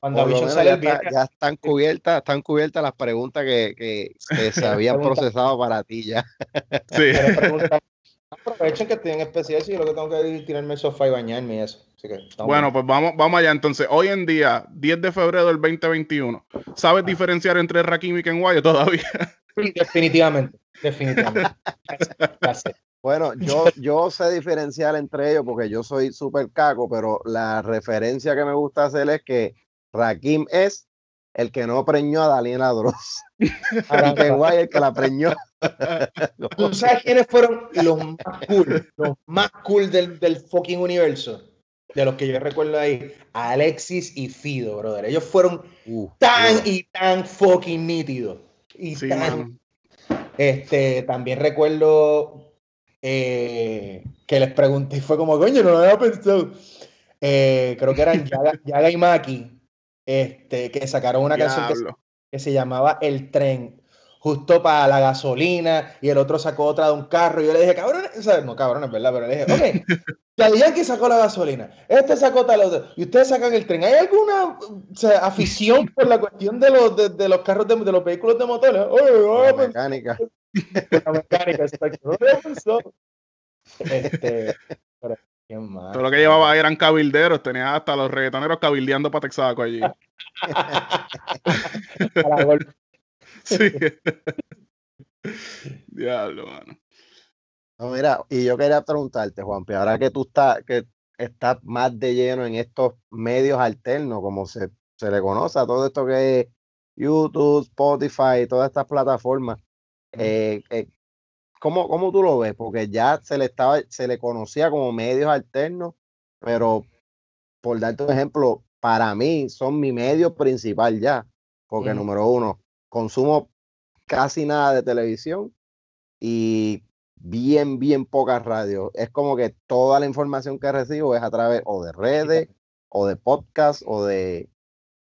Cuando
ya,
el
está- ya están cubiertas, están cubiertas las preguntas que, que- que se habían procesado para ti ya.
Sí.
Aprovechen que estoy en especial, si yo lo que tengo que es tirarme el sofá y bañarme y eso. Así que, estamos
Bueno,
bien.
pues vamos, vamos allá. Entonces, hoy en día, 10 de febrero del 2021, ¿sabes diferenciar entre Rakim y Ken Guayo todavía?
Definitivamente, definitivamente.
Bueno, yo, yo sé diferenciar entre ellos porque yo soy súper caco, pero la referencia que me gusta hacer es que Rakim es el que no preñó a Daniela Dross. Y que guay el que la preñó.
¿Tú sabes quiénes fueron los más cool? Los más cool del, del fucking universo. De los que yo recuerdo ahí. Alexis y Fido, brother. Ellos fueron
Uh,
tan y tan fucking nítidos. Y
Sí,
tan-. Este, también recuerdo eh, que les pregunté y fue como, coño, no lo había pensado. Eh, creo que eran Yaga, Yaga y Maki, este, que sacaron una canción que, se-
Diablo.
que se llamaba El Tren, justo para la gasolina, y el otro sacó otra de un carro, y yo le dije, cabrón, no cabrón, es verdad, pero le dije, ok, Daddy Yankee sacó la gasolina, este sacó tal otro, y ustedes sacan el tren. ¿Hay alguna o sea, afición por la cuestión de los, de, de los carros, de, de los vehículos de motores?
La
pensar
mecánica.
la mecánica, exacto. Este,
Todo lo que llevaba eran cabilderos. Tenía hasta los reggaetoneros cabildeando para Texaco allí. Sí. Diablo, mano.
No, mira, y yo quería preguntarte, Juanpi, ahora que tú estás, que estás más de lleno en estos medios alternos, como se, se le conoce a todo esto que es YouTube, Spotify, todas estas plataformas, eh, eh, ¿cómo, cómo tú lo ves? Porque ya se le estaba, se le conocía como medios alternos, pero por darte un ejemplo, para mí son mi medio principal ya, porque número uno, consumo casi nada de televisión y bien, bien pocas radios. Es como que toda la información que recibo es a través o de redes, o de podcast, o de,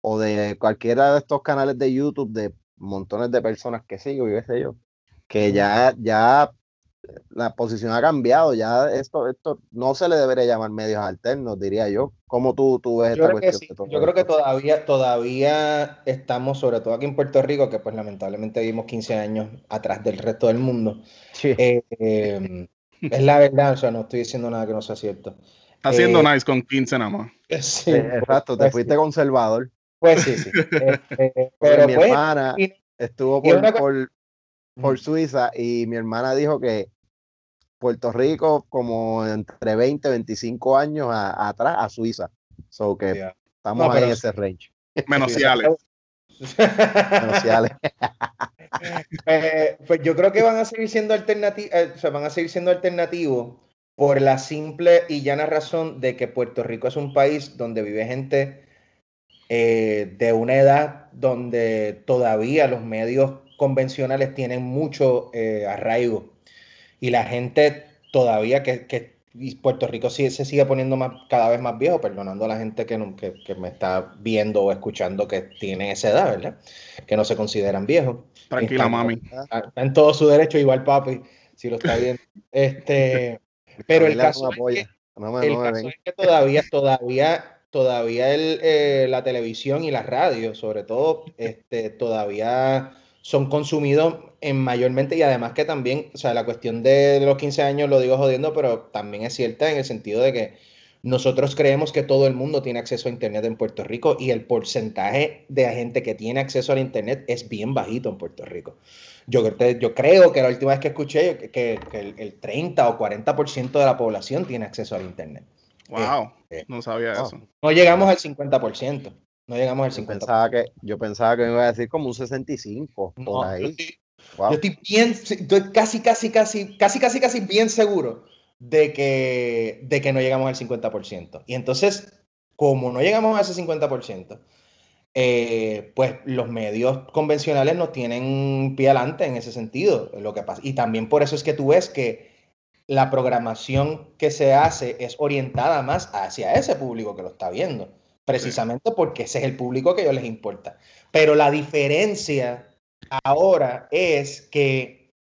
o de cualquiera de estos canales de YouTube de montones de personas que sigo y qué sé yo. Que ya, ya la posición ha cambiado. Ya esto, esto no se le debería llamar medios alternos, diría yo. ¿Cómo tú, tú ves
Yo
esta
creo que
cuestión?
sí. Yo creo que todavía, todavía estamos, sobre todo aquí en Puerto Rico, que pues lamentablemente vivimos 15 años atrás del resto del mundo.
Sí.
Eh, eh, es la verdad, o sea, no estoy diciendo nada que no sea cierto.
Está haciendo
Eh,
nice con 15 nada más.
Sí,
Eh, Exacto, te
pues
fuiste
sí.
conservador.
Pues sí, sí.
Porque
pero
mi
pues,
hermana
y-
estuvo por, por Suiza y mi hermana dijo que Puerto Rico como entre 20 25 años a- atrás a Suiza. So que estamos
No,
ahí en ese range.
Menos Ciales.
Eh, pues yo creo que van a seguir siendo alternativos, o sea, van a seguir siendo alternativos por la simple y llana razón de que Puerto Rico es un país donde vive gente eh, de una edad donde todavía los medios convencionales tienen mucho eh, arraigo y la gente todavía que, que y Puerto Rico sí, se sigue poniendo más, cada vez más viejo, perdonando a la gente que, no- que, que me está viendo o escuchando que tiene esa edad, ¿verdad? Que no se consideran viejos.
Tranquila,
Está-
mami.
Está en todo su derecho, igual papi, si lo está viendo. Este, pero el caso,
no me
es
apoya.
que,
No me,
el
no me
caso
ven.
es que todavía, todavía, todavía el, eh, la televisión y la radio, sobre todo, este, todavía son consumidos en mayormente y además que también, o sea, la cuestión de los 15 años lo digo jodiendo, pero también es cierta en el sentido de que nosotros creemos que todo el mundo tiene acceso a Internet en Puerto Rico y el porcentaje de gente que tiene acceso al Internet es bien bajito en Puerto Rico. Yo, cre- yo creo que la última vez que escuché que, el, el 30 o 40% de la población tiene acceso al Internet.
Wow.
eh,
No sabía
wow.
eso.
No llegamos al 50%. No llegamos al
Yo
50%.
pensaba, que, yo pensaba que me iba a decir como un 65
No,
por
yo
ahí.
estoy-
Wow.
Yo estoy bien, estoy casi, casi, casi, casi, casi, casi bien seguro de que, de que no llegamos al 50%. Y entonces, como no llegamos a ese 50%, eh, pues los medios convencionales no tienen pie adelante en ese sentido, lo que pasa. Y también por eso es que tú ves que la programación que se hace es orientada más hacia ese público que lo está viendo, precisamente porque ese es el público que a ellos les importa. Pero la diferencia ahora es que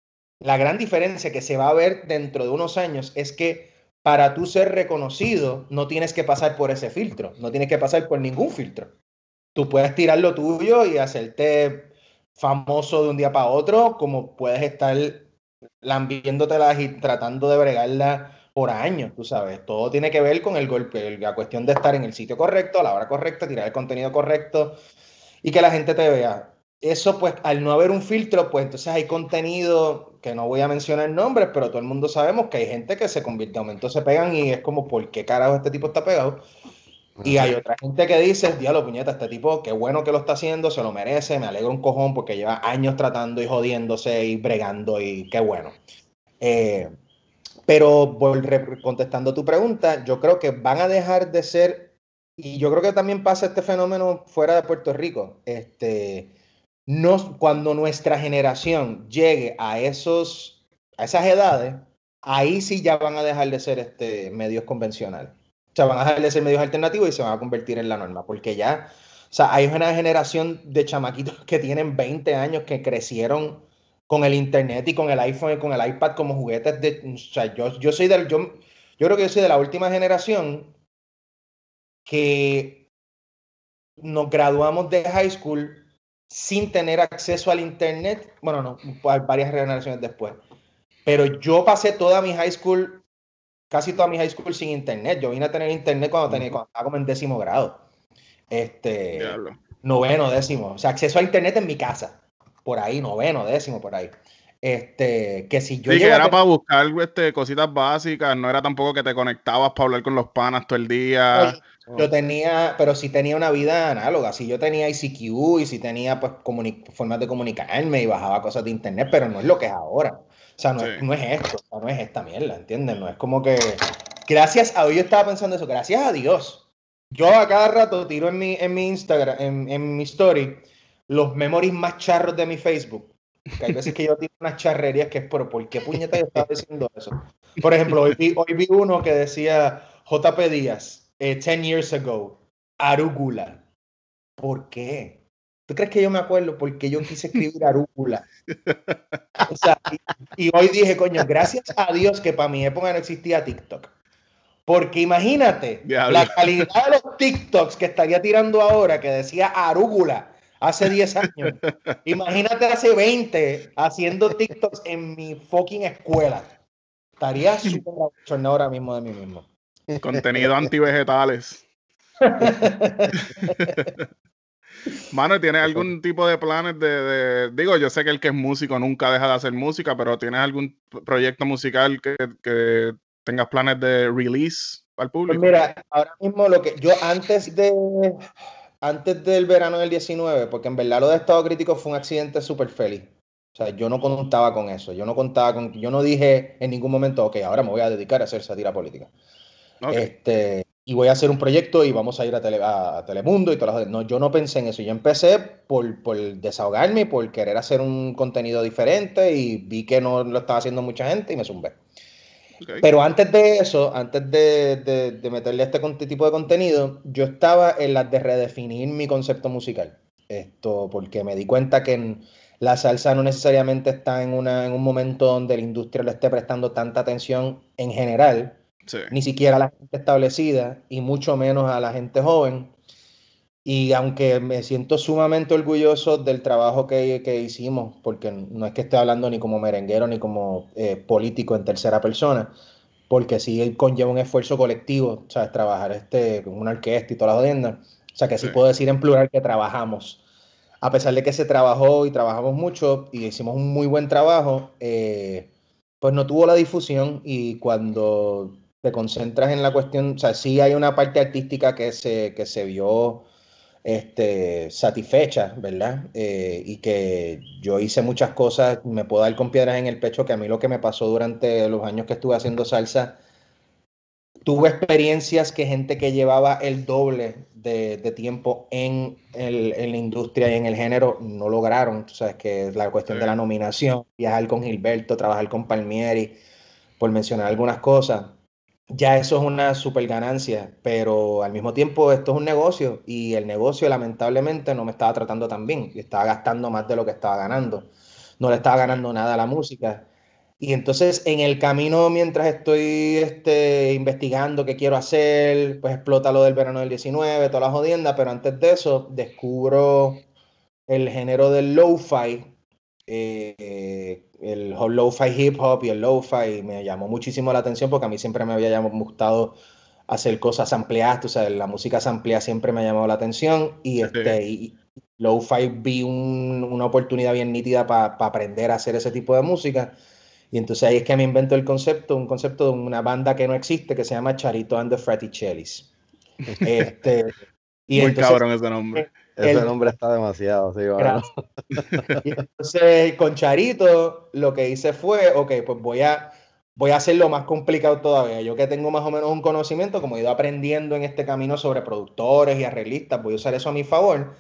la gran diferencia que se va a ver dentro de unos años es que para tú ser reconocido no tienes que pasar por ese filtro, no tienes que pasar por ningún filtro. Tú puedes tirar lo tuyo y hacerte famoso de un día para otro, como puedes estar lambiéndotelas y tratando de bregarla por años, tú sabes. Todo tiene que ver con el golpe, la cuestión de estar en el sitio correcto, a la hora correcta, tirar el contenido correcto y que la gente te vea. Eso, pues, al no haber un filtro, pues entonces hay contenido que no voy a mencionar nombres, pero todo el mundo sabemos que hay gente que se convierte, de momento se pegan y es como, ¿por qué carajo este tipo está pegado? Y hay otra gente que dice, diablo, puñeta, este tipo, qué bueno que lo está haciendo, se lo merece, me alegro un cojón porque lleva años tratando y jodiéndose y bregando y qué bueno. Eh, pero contestando tu pregunta, yo creo que van a dejar de ser, y yo creo que también pasa este fenómeno fuera de Puerto Rico, este, no, cuando nuestra generación llegue a, esos, a esas edades, ahí sí ya van a dejar de ser este, medios convencionales. O sea, van a dejar de ser medios alternativos y se van a convertir en la norma, porque ya, o sea, hay una generación de chamaquitos que tienen 20 años que crecieron con el internet y con el iPhone y con el iPad como juguetes de, o sea, yo, yo soy del, yo, yo creo que yo soy de la última generación que nos graduamos de high school sin tener acceso al internet, bueno, no, varias generaciones después, pero yo pasé toda mi high school casi toda mi high school sin internet. Yo vine a tener internet cuando, tenía, cuando estaba como en décimo grado. Este,
Diablo.
noveno, décimo. O sea, acceso a internet en mi casa. Por ahí, noveno, décimo, por ahí. Este, que si yo
Sí, que
a
era para buscar este, cositas básicas, no era tampoco que te conectabas para hablar con los panas todo el día.
Yo tenía, pero sí tenía una vida análoga. Si yo tenía ICQ y si tenía pues formas de comunicarme y bajaba cosas de internet, pero no es lo que es ahora. O sea, no, es,
Sí.
no es esto, o sea, no es esta mierda, ¿entiendes? No es como que. Gracias a Dios, yo estaba pensando eso, gracias a Dios. Yo a cada rato tiro en mi, en mi Instagram, en, en mi story, los memories más charros de mi Facebook. Que hay veces que yo tiro unas charrerías que es, pero ¿por qué puñeta yo estaba diciendo eso? Por ejemplo, hoy vi, hoy vi uno que decía JP Díaz, eh, 10 years ago, Arugula. ¿Por qué? ¿Tú crees que yo me acuerdo? Porque yo quise escribir arúgula. O sea, y, y hoy dije, coño, gracias a Dios que para mi época no existía TikTok. Porque imagínate la calidad de los TikToks que estaría tirando ahora, que decía arúgula hace 10 años. Imagínate hace 20 haciendo TikToks en mi fucking escuela. Estaría súper abochornado ahora mismo de mí mismo.
Contenido antivegetales. Mano, ¿tienes algún tipo de planes de, de- Digo, yo sé que el que es músico nunca deja de hacer música, pero ¿tienes algún proyecto musical que, que tengas planes de release al
Pues
público?
mira, ahora mismo lo que yo antes de antes del verano del 19, porque en verdad lo de estado crítico fue un accidente súper feliz. O sea, yo no contaba con eso. Yo no contaba con, yo no dije en ningún momento, ok, ahora me voy a dedicar a hacer sátira política. Este, y voy a hacer un proyecto y vamos a ir a, Tele- a- a Telemundo y todas las No, yo no pensé en eso. Yo empecé por, por desahogarme, y por querer hacer un contenido diferente y vi que no lo estaba haciendo mucha gente y me zumbé. Pero antes de eso, antes de, de- de meterle este con- tipo de contenido, yo estaba en las de redefinir mi concepto musical. Esto, porque me di cuenta que en- la salsa no necesariamente está en, una, en un momento donde la industria le esté prestando tanta atención en general,
Sí.
ni siquiera a la gente establecida y mucho menos a la gente joven. Y aunque me siento sumamente orgulloso del trabajo que, que hicimos, porque no es que esté hablando ni como merenguero ni como eh, político en tercera persona, porque sí conlleva un esfuerzo colectivo, ¿sabes? Trabajar este, con una orquesta y todas las jodiendas. O sea que sí
Sí.
puedo decir en plural que trabajamos. A pesar de que se trabajó y trabajamos mucho y hicimos un muy buen trabajo, eh, pues no tuvo la difusión y cuando te concentras en la cuestión, o sea, sí hay una parte artística que se, que se vio este, satisfecha, ¿verdad? Eh, y que yo hice muchas cosas, me puedo dar con piedras en el pecho, que a mí lo que me pasó durante los años que estuve haciendo salsa, tuve experiencias que gente que llevaba el doble de, de tiempo en, el- en la industria y en el género no lograron. Tú sabes que es la cuestión
Sí.
de la nominación, viajar con Gilberto, trabajar con Palmieri, por mencionar algunas cosas. Ya eso es una super ganancia, pero al mismo tiempo esto es un negocio y el negocio lamentablemente no me estaba tratando tan bien. Yo estaba gastando más de lo que estaba ganando. No le estaba ganando nada a la música. Y entonces en el camino, mientras estoy este, investigando qué quiero hacer, pues explota lo del verano del 19, toda la jodienda, pero antes de eso descubro el género del lo-fi, eh, el lo-fi hip hop y el lo-fi me llamó muchísimo la atención porque a mí siempre me había gustado hacer cosas ampliadas, o sea, la música ampliada siempre me ha llamado la atención y, este, y lo-fi vi un- una oportunidad bien nítida para aprender a hacer ese tipo de música. Y entonces ahí es que me invento el concepto, un concepto de una banda que no existe que se llama Charito and the Fraticellis. Este, y
Muy
entonces,
cabrón ese nombre.
Ese
El-
nombre está demasiado, sí.
Y entonces con Charito lo que hice fue, ok, pues voy a, voy a hacerlo más complicado todavía. Yo que tengo más o menos un conocimiento, como he ido aprendiendo en este camino sobre productores y arreglistas, voy a usar eso a mi favor.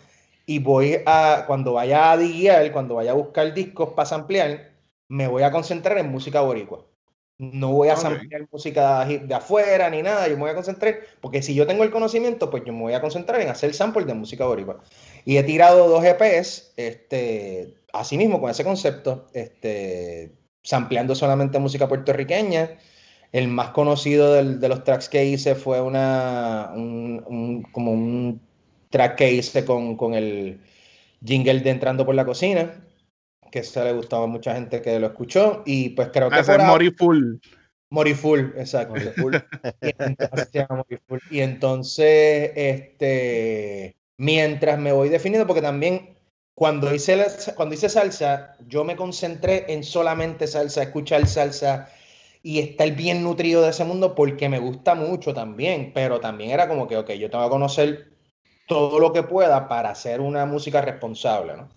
Y voy a, cuando vaya a diguear, cuando vaya a buscar discos para ampliar, me voy a concentrar en música boricua. No voy a
Ok.
samplear música hip de afuera ni nada, yo me voy a concentrar, porque si yo tengo el conocimiento, pues yo me voy a concentrar en hacer sample de música boricua. Y he tirado dos EPs, este, así mismo con ese concepto, este, sampleando solamente música puertorriqueña. El más conocido del- de los tracks que hice fue una, un, un- como un track que hice con, con el jingle de Entrando por la Cocina, que se le gustaba a mucha gente que lo escuchó. Y pues creo que
Ah, ese es
ahora-
Mori Full.
Moriful, exacto.
Moriful.
Y entonces, se llama Moriful. Y entonces, este, mientras me voy definiendo, porque también cuando hice, la- cuando hice salsa, yo me concentré en solamente salsa, escuchar salsa y estar bien nutrido de ese mundo porque me gusta mucho también, pero también era como que, ok, yo tengo que conocer todo lo que pueda para hacer una música responsable, ¿no?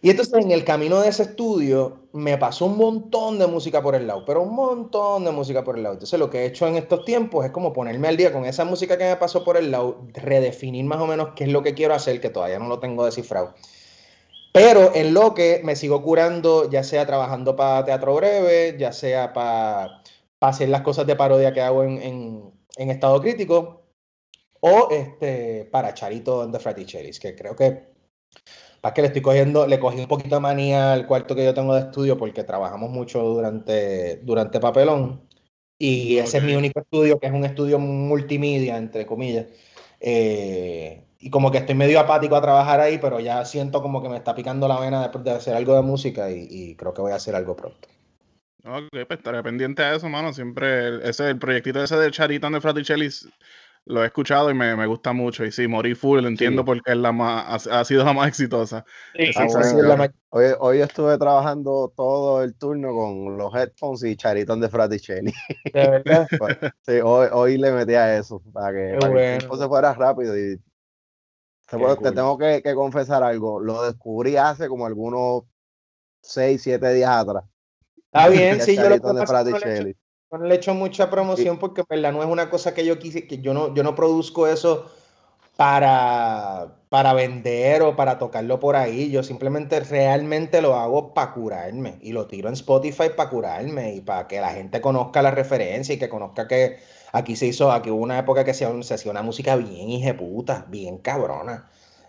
Y entonces en el camino de ese estudio me pasó un montón de música por el lado, pero un montón de música por el lado. Entonces lo que he hecho en estos tiempos es como ponerme al día con esa música que me pasó por el lado, redefinir más o menos qué es lo que quiero hacer, que todavía no lo tengo descifrado. Pero en lo que me sigo curando, ya sea trabajando para teatro breve, ya sea para hacer las cosas de parodia que hago en, en- en estado crítico, o este, para Charito and the que creo que Para que le estoy cogiendo, le cogí un poquito de manía al cuarto que yo tengo de estudio porque trabajamos mucho durante, durante papelón. Y ese es mi único estudio, que es un estudio multimedia, entre comillas. Eh, y como que estoy medio apático a trabajar ahí, pero ya siento como que me está picando la vena después de hacer algo de música y, y creo que voy a hacer algo pronto.
Ok, pues estaré pendiente a eso, mano. Siempre ese, el proyectito ese de Charito de Fraticelli lo he escuchado y me, me gusta mucho. Y sí, Morí Full, entiendo por qué es la más, ha, ha sido la más exitosa.
Está
Esa
bueno.
sí es la ma-
Hoy, hoy estuve trabajando todo el turno con los headphones y charitón de Fraticelli.
de verdad.
Sí, hoy, hoy le metí a eso para que, para que el
bueno.
tiempo se fuera rápido. Y te, tengo que, que confesar algo. Lo descubrí hace como algunos 6, 7 días atrás.
Está bien, sí, yo lo
de Fraticelli.
No le he hecho mucha promoción porque en verdad no es una cosa que yo quise, que yo no, yo no produzco eso para, para vender o para tocarlo por ahí. Yo simplemente realmente lo hago para curarme y lo tiro en Spotify para curarme y para que la gente conozca la referencia y que conozca que aquí se hizo, aquí hubo una época que se, se hacía una música bien hijeputa, bien cabrona.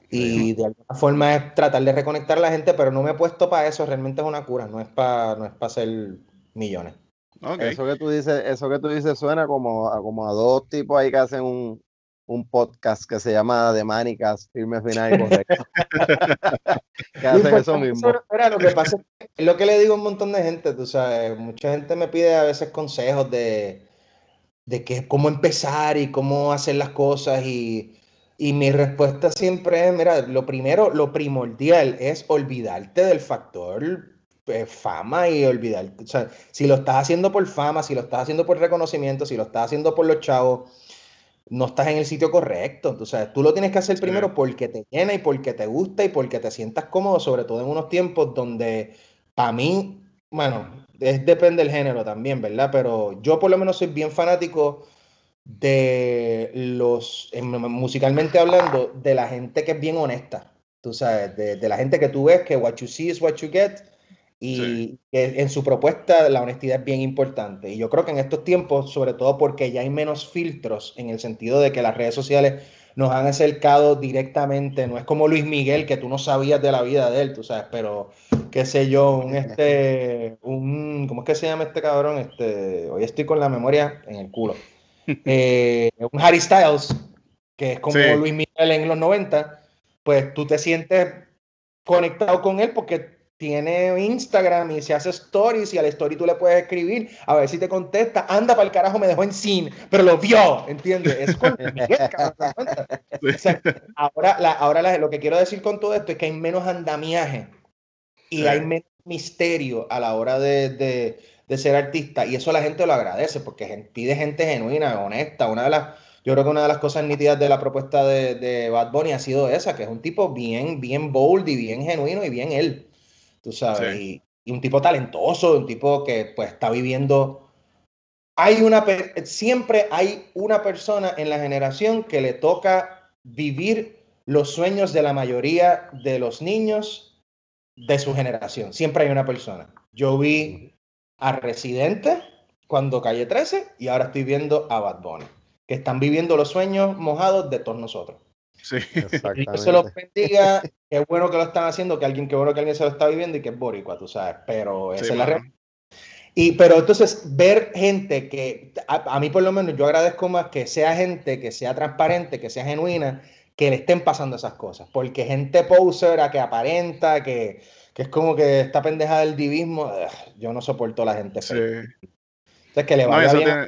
Y de alguna forma es tratar de reconectar a la gente, pero no me he puesto para eso, realmente es una cura, no es para no es para hacer millones.
Ok.
Eso que tú dices, eso que tú dices suena como, a, como a dos tipos ahí que hacen un, un podcast que se llama De Manicas, firme final y correcto. que hacen
pues,
eso mismo.
Mira, lo que pasa es lo que le digo a un montón de gente, tú sabes, mucha gente me pide a veces consejos de, de que, cómo empezar y cómo hacer las cosas y, y mi respuesta siempre es, mira, lo primero, lo primordial es olvidarte del factor eh, fama y olvidarte, o sea, si lo estás haciendo por fama, si lo estás haciendo por reconocimiento, si lo estás haciendo por los chavos, no estás en el sitio correcto. Tú sabes, tú lo tienes que hacer
Sí.
primero porque te llena y porque te gusta y porque te sientas cómodo, sobre todo en unos tiempos donde, para mí, bueno, es, depende del género también, ¿verdad? Pero yo por lo menos soy bien fanático de los, en- musicalmente hablando, de la gente que es bien honesta. Tú sabes, de, de la gente que tú ves que what you see is what you get. Y
Sí.
en su propuesta la honestidad es bien importante. Y yo creo que en estos tiempos, sobre todo porque ya hay menos filtros, en el sentido de que las redes sociales nos han acercado directamente, no es como Luis Miguel, que tú no sabías de la vida de él, tú sabes, pero qué sé yo, un este, un, ¿cómo es que se llama este cabrón? Este, hoy estoy con la memoria en el culo. Eh, un Harry Styles, que es como
Sí.
Luis Miguel en los 90, pues tú te sientes conectado con él porque tiene Instagram y se hace stories y a la story tú le puedes escribir a ver si te contesta. Anda para el carajo, me dejó en sin, pero lo vio, ¿entiendes? Es. O sea, ahora la- ahora la- lo que quiero decir con todo esto es que hay menos andamiaje y
Sí.
hay menos misterio a la hora de, de- de ser artista y eso la gente lo agradece porque pide gente genuina, honesta. Una de las, yo creo que una de las cosas nítidas de la propuesta de, de Bad Bunny ha sido esa, que es un tipo bien, bien bold y bien genuino y bien él, tú sabes,
Sí.
y, y un tipo talentoso, un tipo que pues está viviendo hay una siempre hay una persona en la generación que le toca vivir los sueños de la mayoría de los niños de su generación. Siempre hay una persona. Yo vi a Residente cuando Calle 13 y ahora estoy viendo a Bad Bunny, que están viviendo los sueños mojados de todos nosotros.
Sí.
Dios se los bendiga. Qué bueno que lo están haciendo, que alguien, qué bueno que alguien se lo está viviendo y que es boricua, tú sabes. Pero esa
Sí,
es la realidad. Y, pero entonces, ver gente que, a, a mí por lo menos, yo agradezco más que sea gente que sea transparente, que sea genuina, que le estén pasando esas cosas. Porque gente poser, a que aparenta, que, que es como que esta pendeja del divismo, ugh, yo no soporto a la gente
Sí.
Entonces, que le
No,
vaya
eso
bien.
tiene-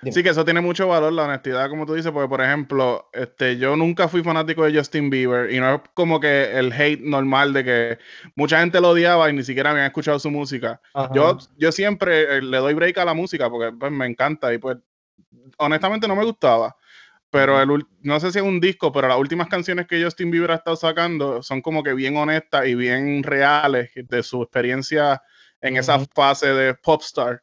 Dime.
Sí, que eso tiene mucho valor, la honestidad, como tú dices, porque por ejemplo, este, yo nunca fui fanático de Justin Bieber y no es como que el hate normal de que mucha gente lo odiaba y ni siquiera habían escuchado su música.
Ajá.
Yo, yo siempre eh, le doy break a la música porque pues, me encanta y pues honestamente no me gustaba. Pero el, no sé si es un disco, pero las últimas canciones que Justin Bieber ha estado sacando son como que bien honestas y bien reales de su experiencia en esa fase de popstar.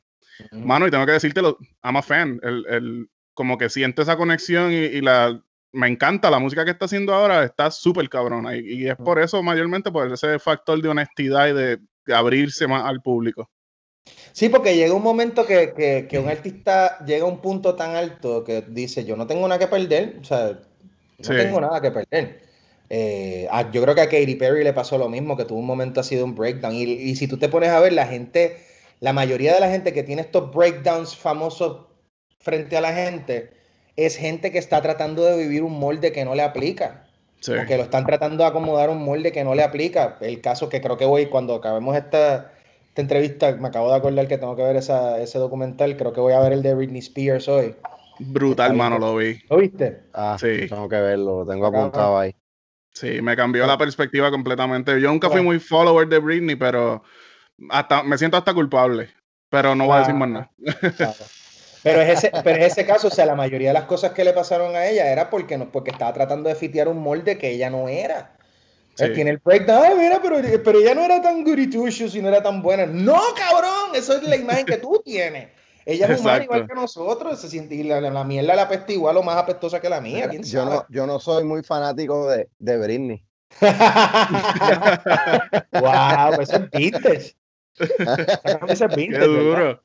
Mano, y tengo que decírtelo, I'm a fan. El, el- como que siento esa conexión y, y la me encanta la música que está haciendo ahora, está súper cabrona. Y, y es por eso, mayormente, por ese factor de honestidad y de, de abrirse más al público.
Sí, porque llega un momento que, que- que un artista llega a un punto tan alto que dice, yo no tengo nada que perder, o sea, no
Sí.
tengo nada que perder. Eh, a- yo creo que a Katy Perry le pasó lo mismo, que tuvo un momento así de un breakdown. Y, y si tú te pones a ver, la gente, la mayoría de la gente que tiene estos breakdowns famosos frente a la gente, es gente que está tratando de vivir un molde que no le aplica.
Sí.
O que lo están tratando de acomodar a un molde que no le aplica. El caso que creo que voy, cuando acabemos esta, esta entrevista, me acabo de acordar que tengo que ver esa- ese documental. Creo que voy a ver el de Britney Spears hoy.
Brutal, mano, lo vi.
¿Lo viste?
Ah,
Sí.
tengo que verlo, lo tengo apuntado ahí.
Sí, me cambió la perspectiva completamente. Yo nunca fui muy follower de Britney, pero hasta me siento hasta culpable. Pero no voy a decir más nada.
Claro. Pero es ese, pero es ese caso, o sea, la mayoría de las cosas que le pasaron a ella era porque, no, porque estaba tratando de fitear un molde que ella no era.
Sí.
Él Tiene el breakdown, "Ay, mira, pero, pero ella no era tan shoes y no era tan buena. No, cabrón, eso es la imagen que tú tienes. Ella es humana igual que nosotros, se siente, y la, la, la mierda la apesta igual o más apestosa que la mía, quién
yo,
sabe.
no, yo no soy muy fanático de, de Britney.
wow, pues eso es vintage. Esa camisa es
Qué duro.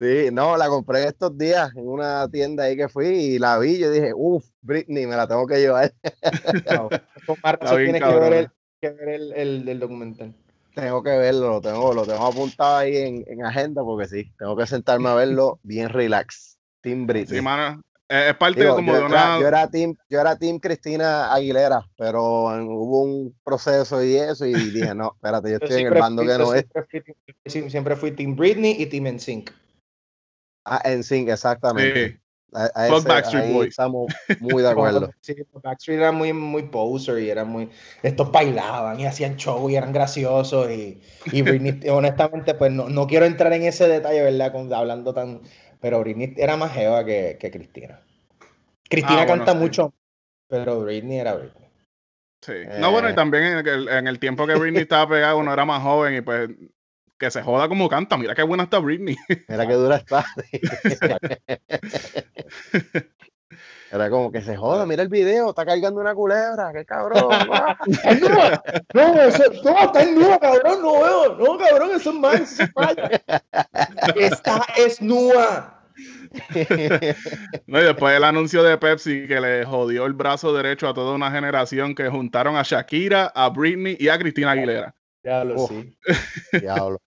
Sí, no, la compré estos días en una tienda ahí que fui y la vi yo dije, uff, Britney, me la tengo que llevar.
Con más razón tienes que ver, el, que ver el, el- el documental.
Tengo que verlo, lo tengo, lo tengo apuntado ahí en, en agenda porque sí, tengo que sentarme a verlo bien relax. Team Britney.
Sí, mano. Es, es parte
Digo,
como
yo,
de
era,
una.
yo era team, yo era team Cristina Aguilera, pero en- hubo un proceso y eso y dije, no, espérate, yo
Yo
estoy en el bando
fui-
que no es.
siempre fui, team- siempre fui Team Britney y Team NSYNC.
Ah, en sync, exactamente.
Sí.
A- a ese-
Backstreet
ahí
Boys.
Estamos muy de acuerdo.
Sí, Backstreet era muy, muy poser y eran muy. Estos bailaban y hacían show y eran graciosos. Y, y Britney, honestamente, pues no, no quiero entrar en ese detalle, ¿verdad? Con- hablando tan. Pero Britney era más jeva que, que Cristina. Cristina
Ah, bueno,
canta
sí.
mucho, pero Britney era Britney.
Sí. No, bueno, y
Eh.
también en el, en el tiempo que Britney estaba pegada, uno era más joven y pues que se joda como canta. Mira qué buena está Britney.
Mira qué dura está. Era como que se joda, mira el video, está cargando una culebra, qué cabrón. ah.
¡Ay, no! No, eso, no, está en nua, cabrón, no veo. No, cabrón, eso es mal, eso es falla. Esta es nua.
No, y después el anuncio de Pepsi que le jodió el brazo derecho a toda una generación que juntaron a Shakira, a Britney y a Cristina Aguilera.
Diablo, sí.
Diablo.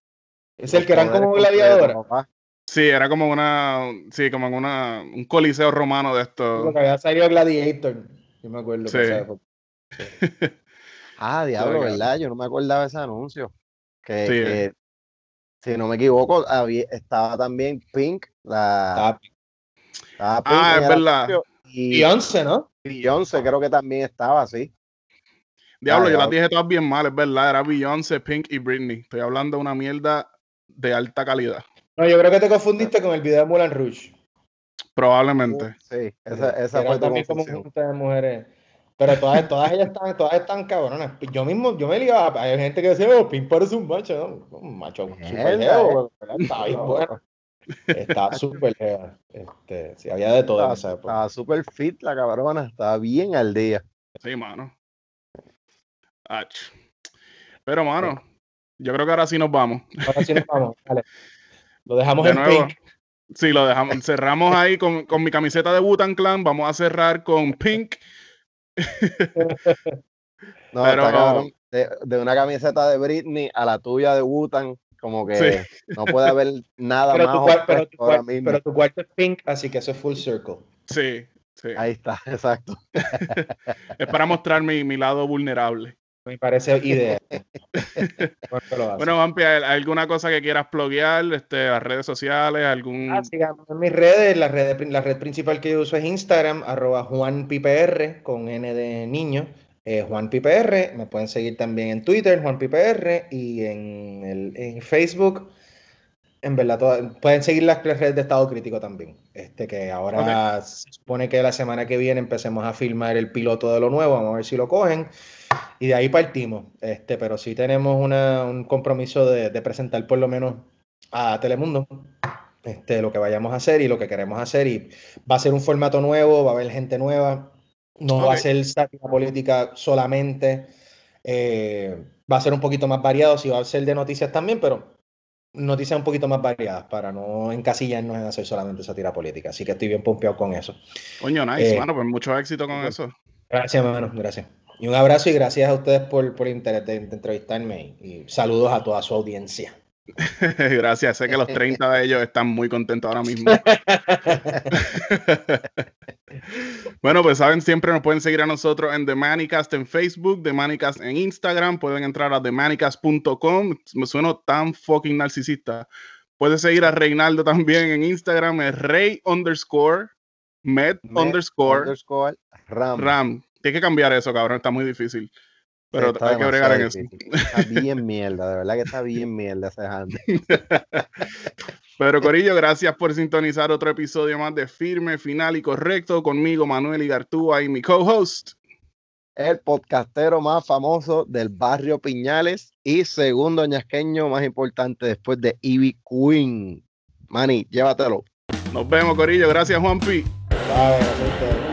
Es el que eran como gladiadoras.
Sí, era como una, sí, como en una, un coliseo romano de esto.
Porque había salido Gladiator. Yo me acuerdo.
Sí.
que.
Ah, diablo. ¿verdad? Yo no me acordaba de ese anuncio. Que,
Sí.
que, si no me equivoco, había- estaba también Pink, la,
Estaba
estaba Pink
Ah, es verdad.
Y
Beyoncé, ¿no?
Beyoncé creo que también estaba así.
Diablo,
Ah,
yo las dije todas bien mal, es verdad. Era Beyoncé, Pink y Britney. Estoy hablando de una mierda de alta calidad.
No, yo creo que te confundiste con el video de Moulin Rouge.
Probablemente.
Sí, esa, esa fue
también como de mujeres. Pero todas, todas ellas están, todas están cabronas. Yo mismo, yo me ligaba, hay gente que decía, oh, Pink parece un macho, ¿no? Un macho jeo, ¿verdad? Estaba bien bueno. Estaba súper jeva. Este, sí, había de todo en
Estaba,
esa época.
estaba super fit la cabrona, estaba bien al día.
Sí, mano. Ach. Pero, mano, yo creo que ahora sí nos vamos.
Ahora sí nos vamos, dale. Lo dejamos
De
en
nuevo.
Pink.
Sí, lo dejamos. Cerramos ahí con, con mi camiseta de Wu-Tang Clan. Vamos a cerrar con Pink.
No,
Pero-
está cabrón. De, de una camiseta de Britney a la tuya de Wutan, como que
Sí.
no puede haber nada
Pero
más
tu, pero, tu
ahora mismo.
pero tu cuarto es Pink, así que eso es full circle.
Sí, sí.
Ahí está, exacto.
Es para mostrar mi, mi lado vulnerable.
Me parece ideal.
Bueno, Vampi, ¿hay ¿alguna cosa que quieras pluguear? Este, las redes sociales, algún.
Ah, en mis redes. La red, la red principal que yo uso es Instagram, arroba JuanPipR, con N de niño. Eh, JuanPipR. Me pueden seguir también en Twitter, JuanPipR, y en, el, en Facebook. En verdad, todas- pueden seguir las redes de Estado Crítico también. Este, que ahora se supone que la semana que viene empecemos a filmar el piloto de lo nuevo. Vamos a ver si lo cogen. Y de ahí partimos. Este, pero sí tenemos una- un compromiso de, de presentar por lo menos a Telemundo este, lo que vayamos a hacer y lo que queremos hacer. Y va a ser un formato nuevo, va a haber gente nueva. No va a ser sátira política solamente. eh, va a ser un poquito más variado, sí va a ser de noticias también, pero noticias un poquito más variadas para no encasillarnos en hacer solamente sátira política. Así que estoy bien pompeado con eso.
Coño, nice,
Eh,
mano, pues mucho éxito con eso.
Gracias, hermano. Gracias. Y un abrazo y gracias a ustedes por, por el interés de, de entrevistarme. Y saludos a toda su audiencia.
Gracias, sé que los 30 de ellos están muy contentos ahora mismo. bueno, pues saben, siempre nos pueden seguir a nosotros en The Manicast en Facebook, The Manicast en Instagram, pueden entrar a themanicast.com. Me sueno tan fucking narcisista. Puedes seguir a Reinaldo también en Instagram, es Rey underscore, Med,
Med
underscore,
underscore Ram.
Ram. Tienes que cambiar eso, cabrón, está muy difícil. Pero
Está
hay que bregar en eso.
Está bien mierda, de verdad que está bien mierda ese.
Pero Corillo, gracias por sintonizar otro episodio más de Firme, Final y Correcto conmigo, Manuel Igartúa y mi co-host.
El podcastero más famoso del barrio Piñales y segundo ñasqueño más importante después de Ivy Queen. Manny, llévatelo.
Nos vemos, Corillo. Gracias, Juanpi.
Bye.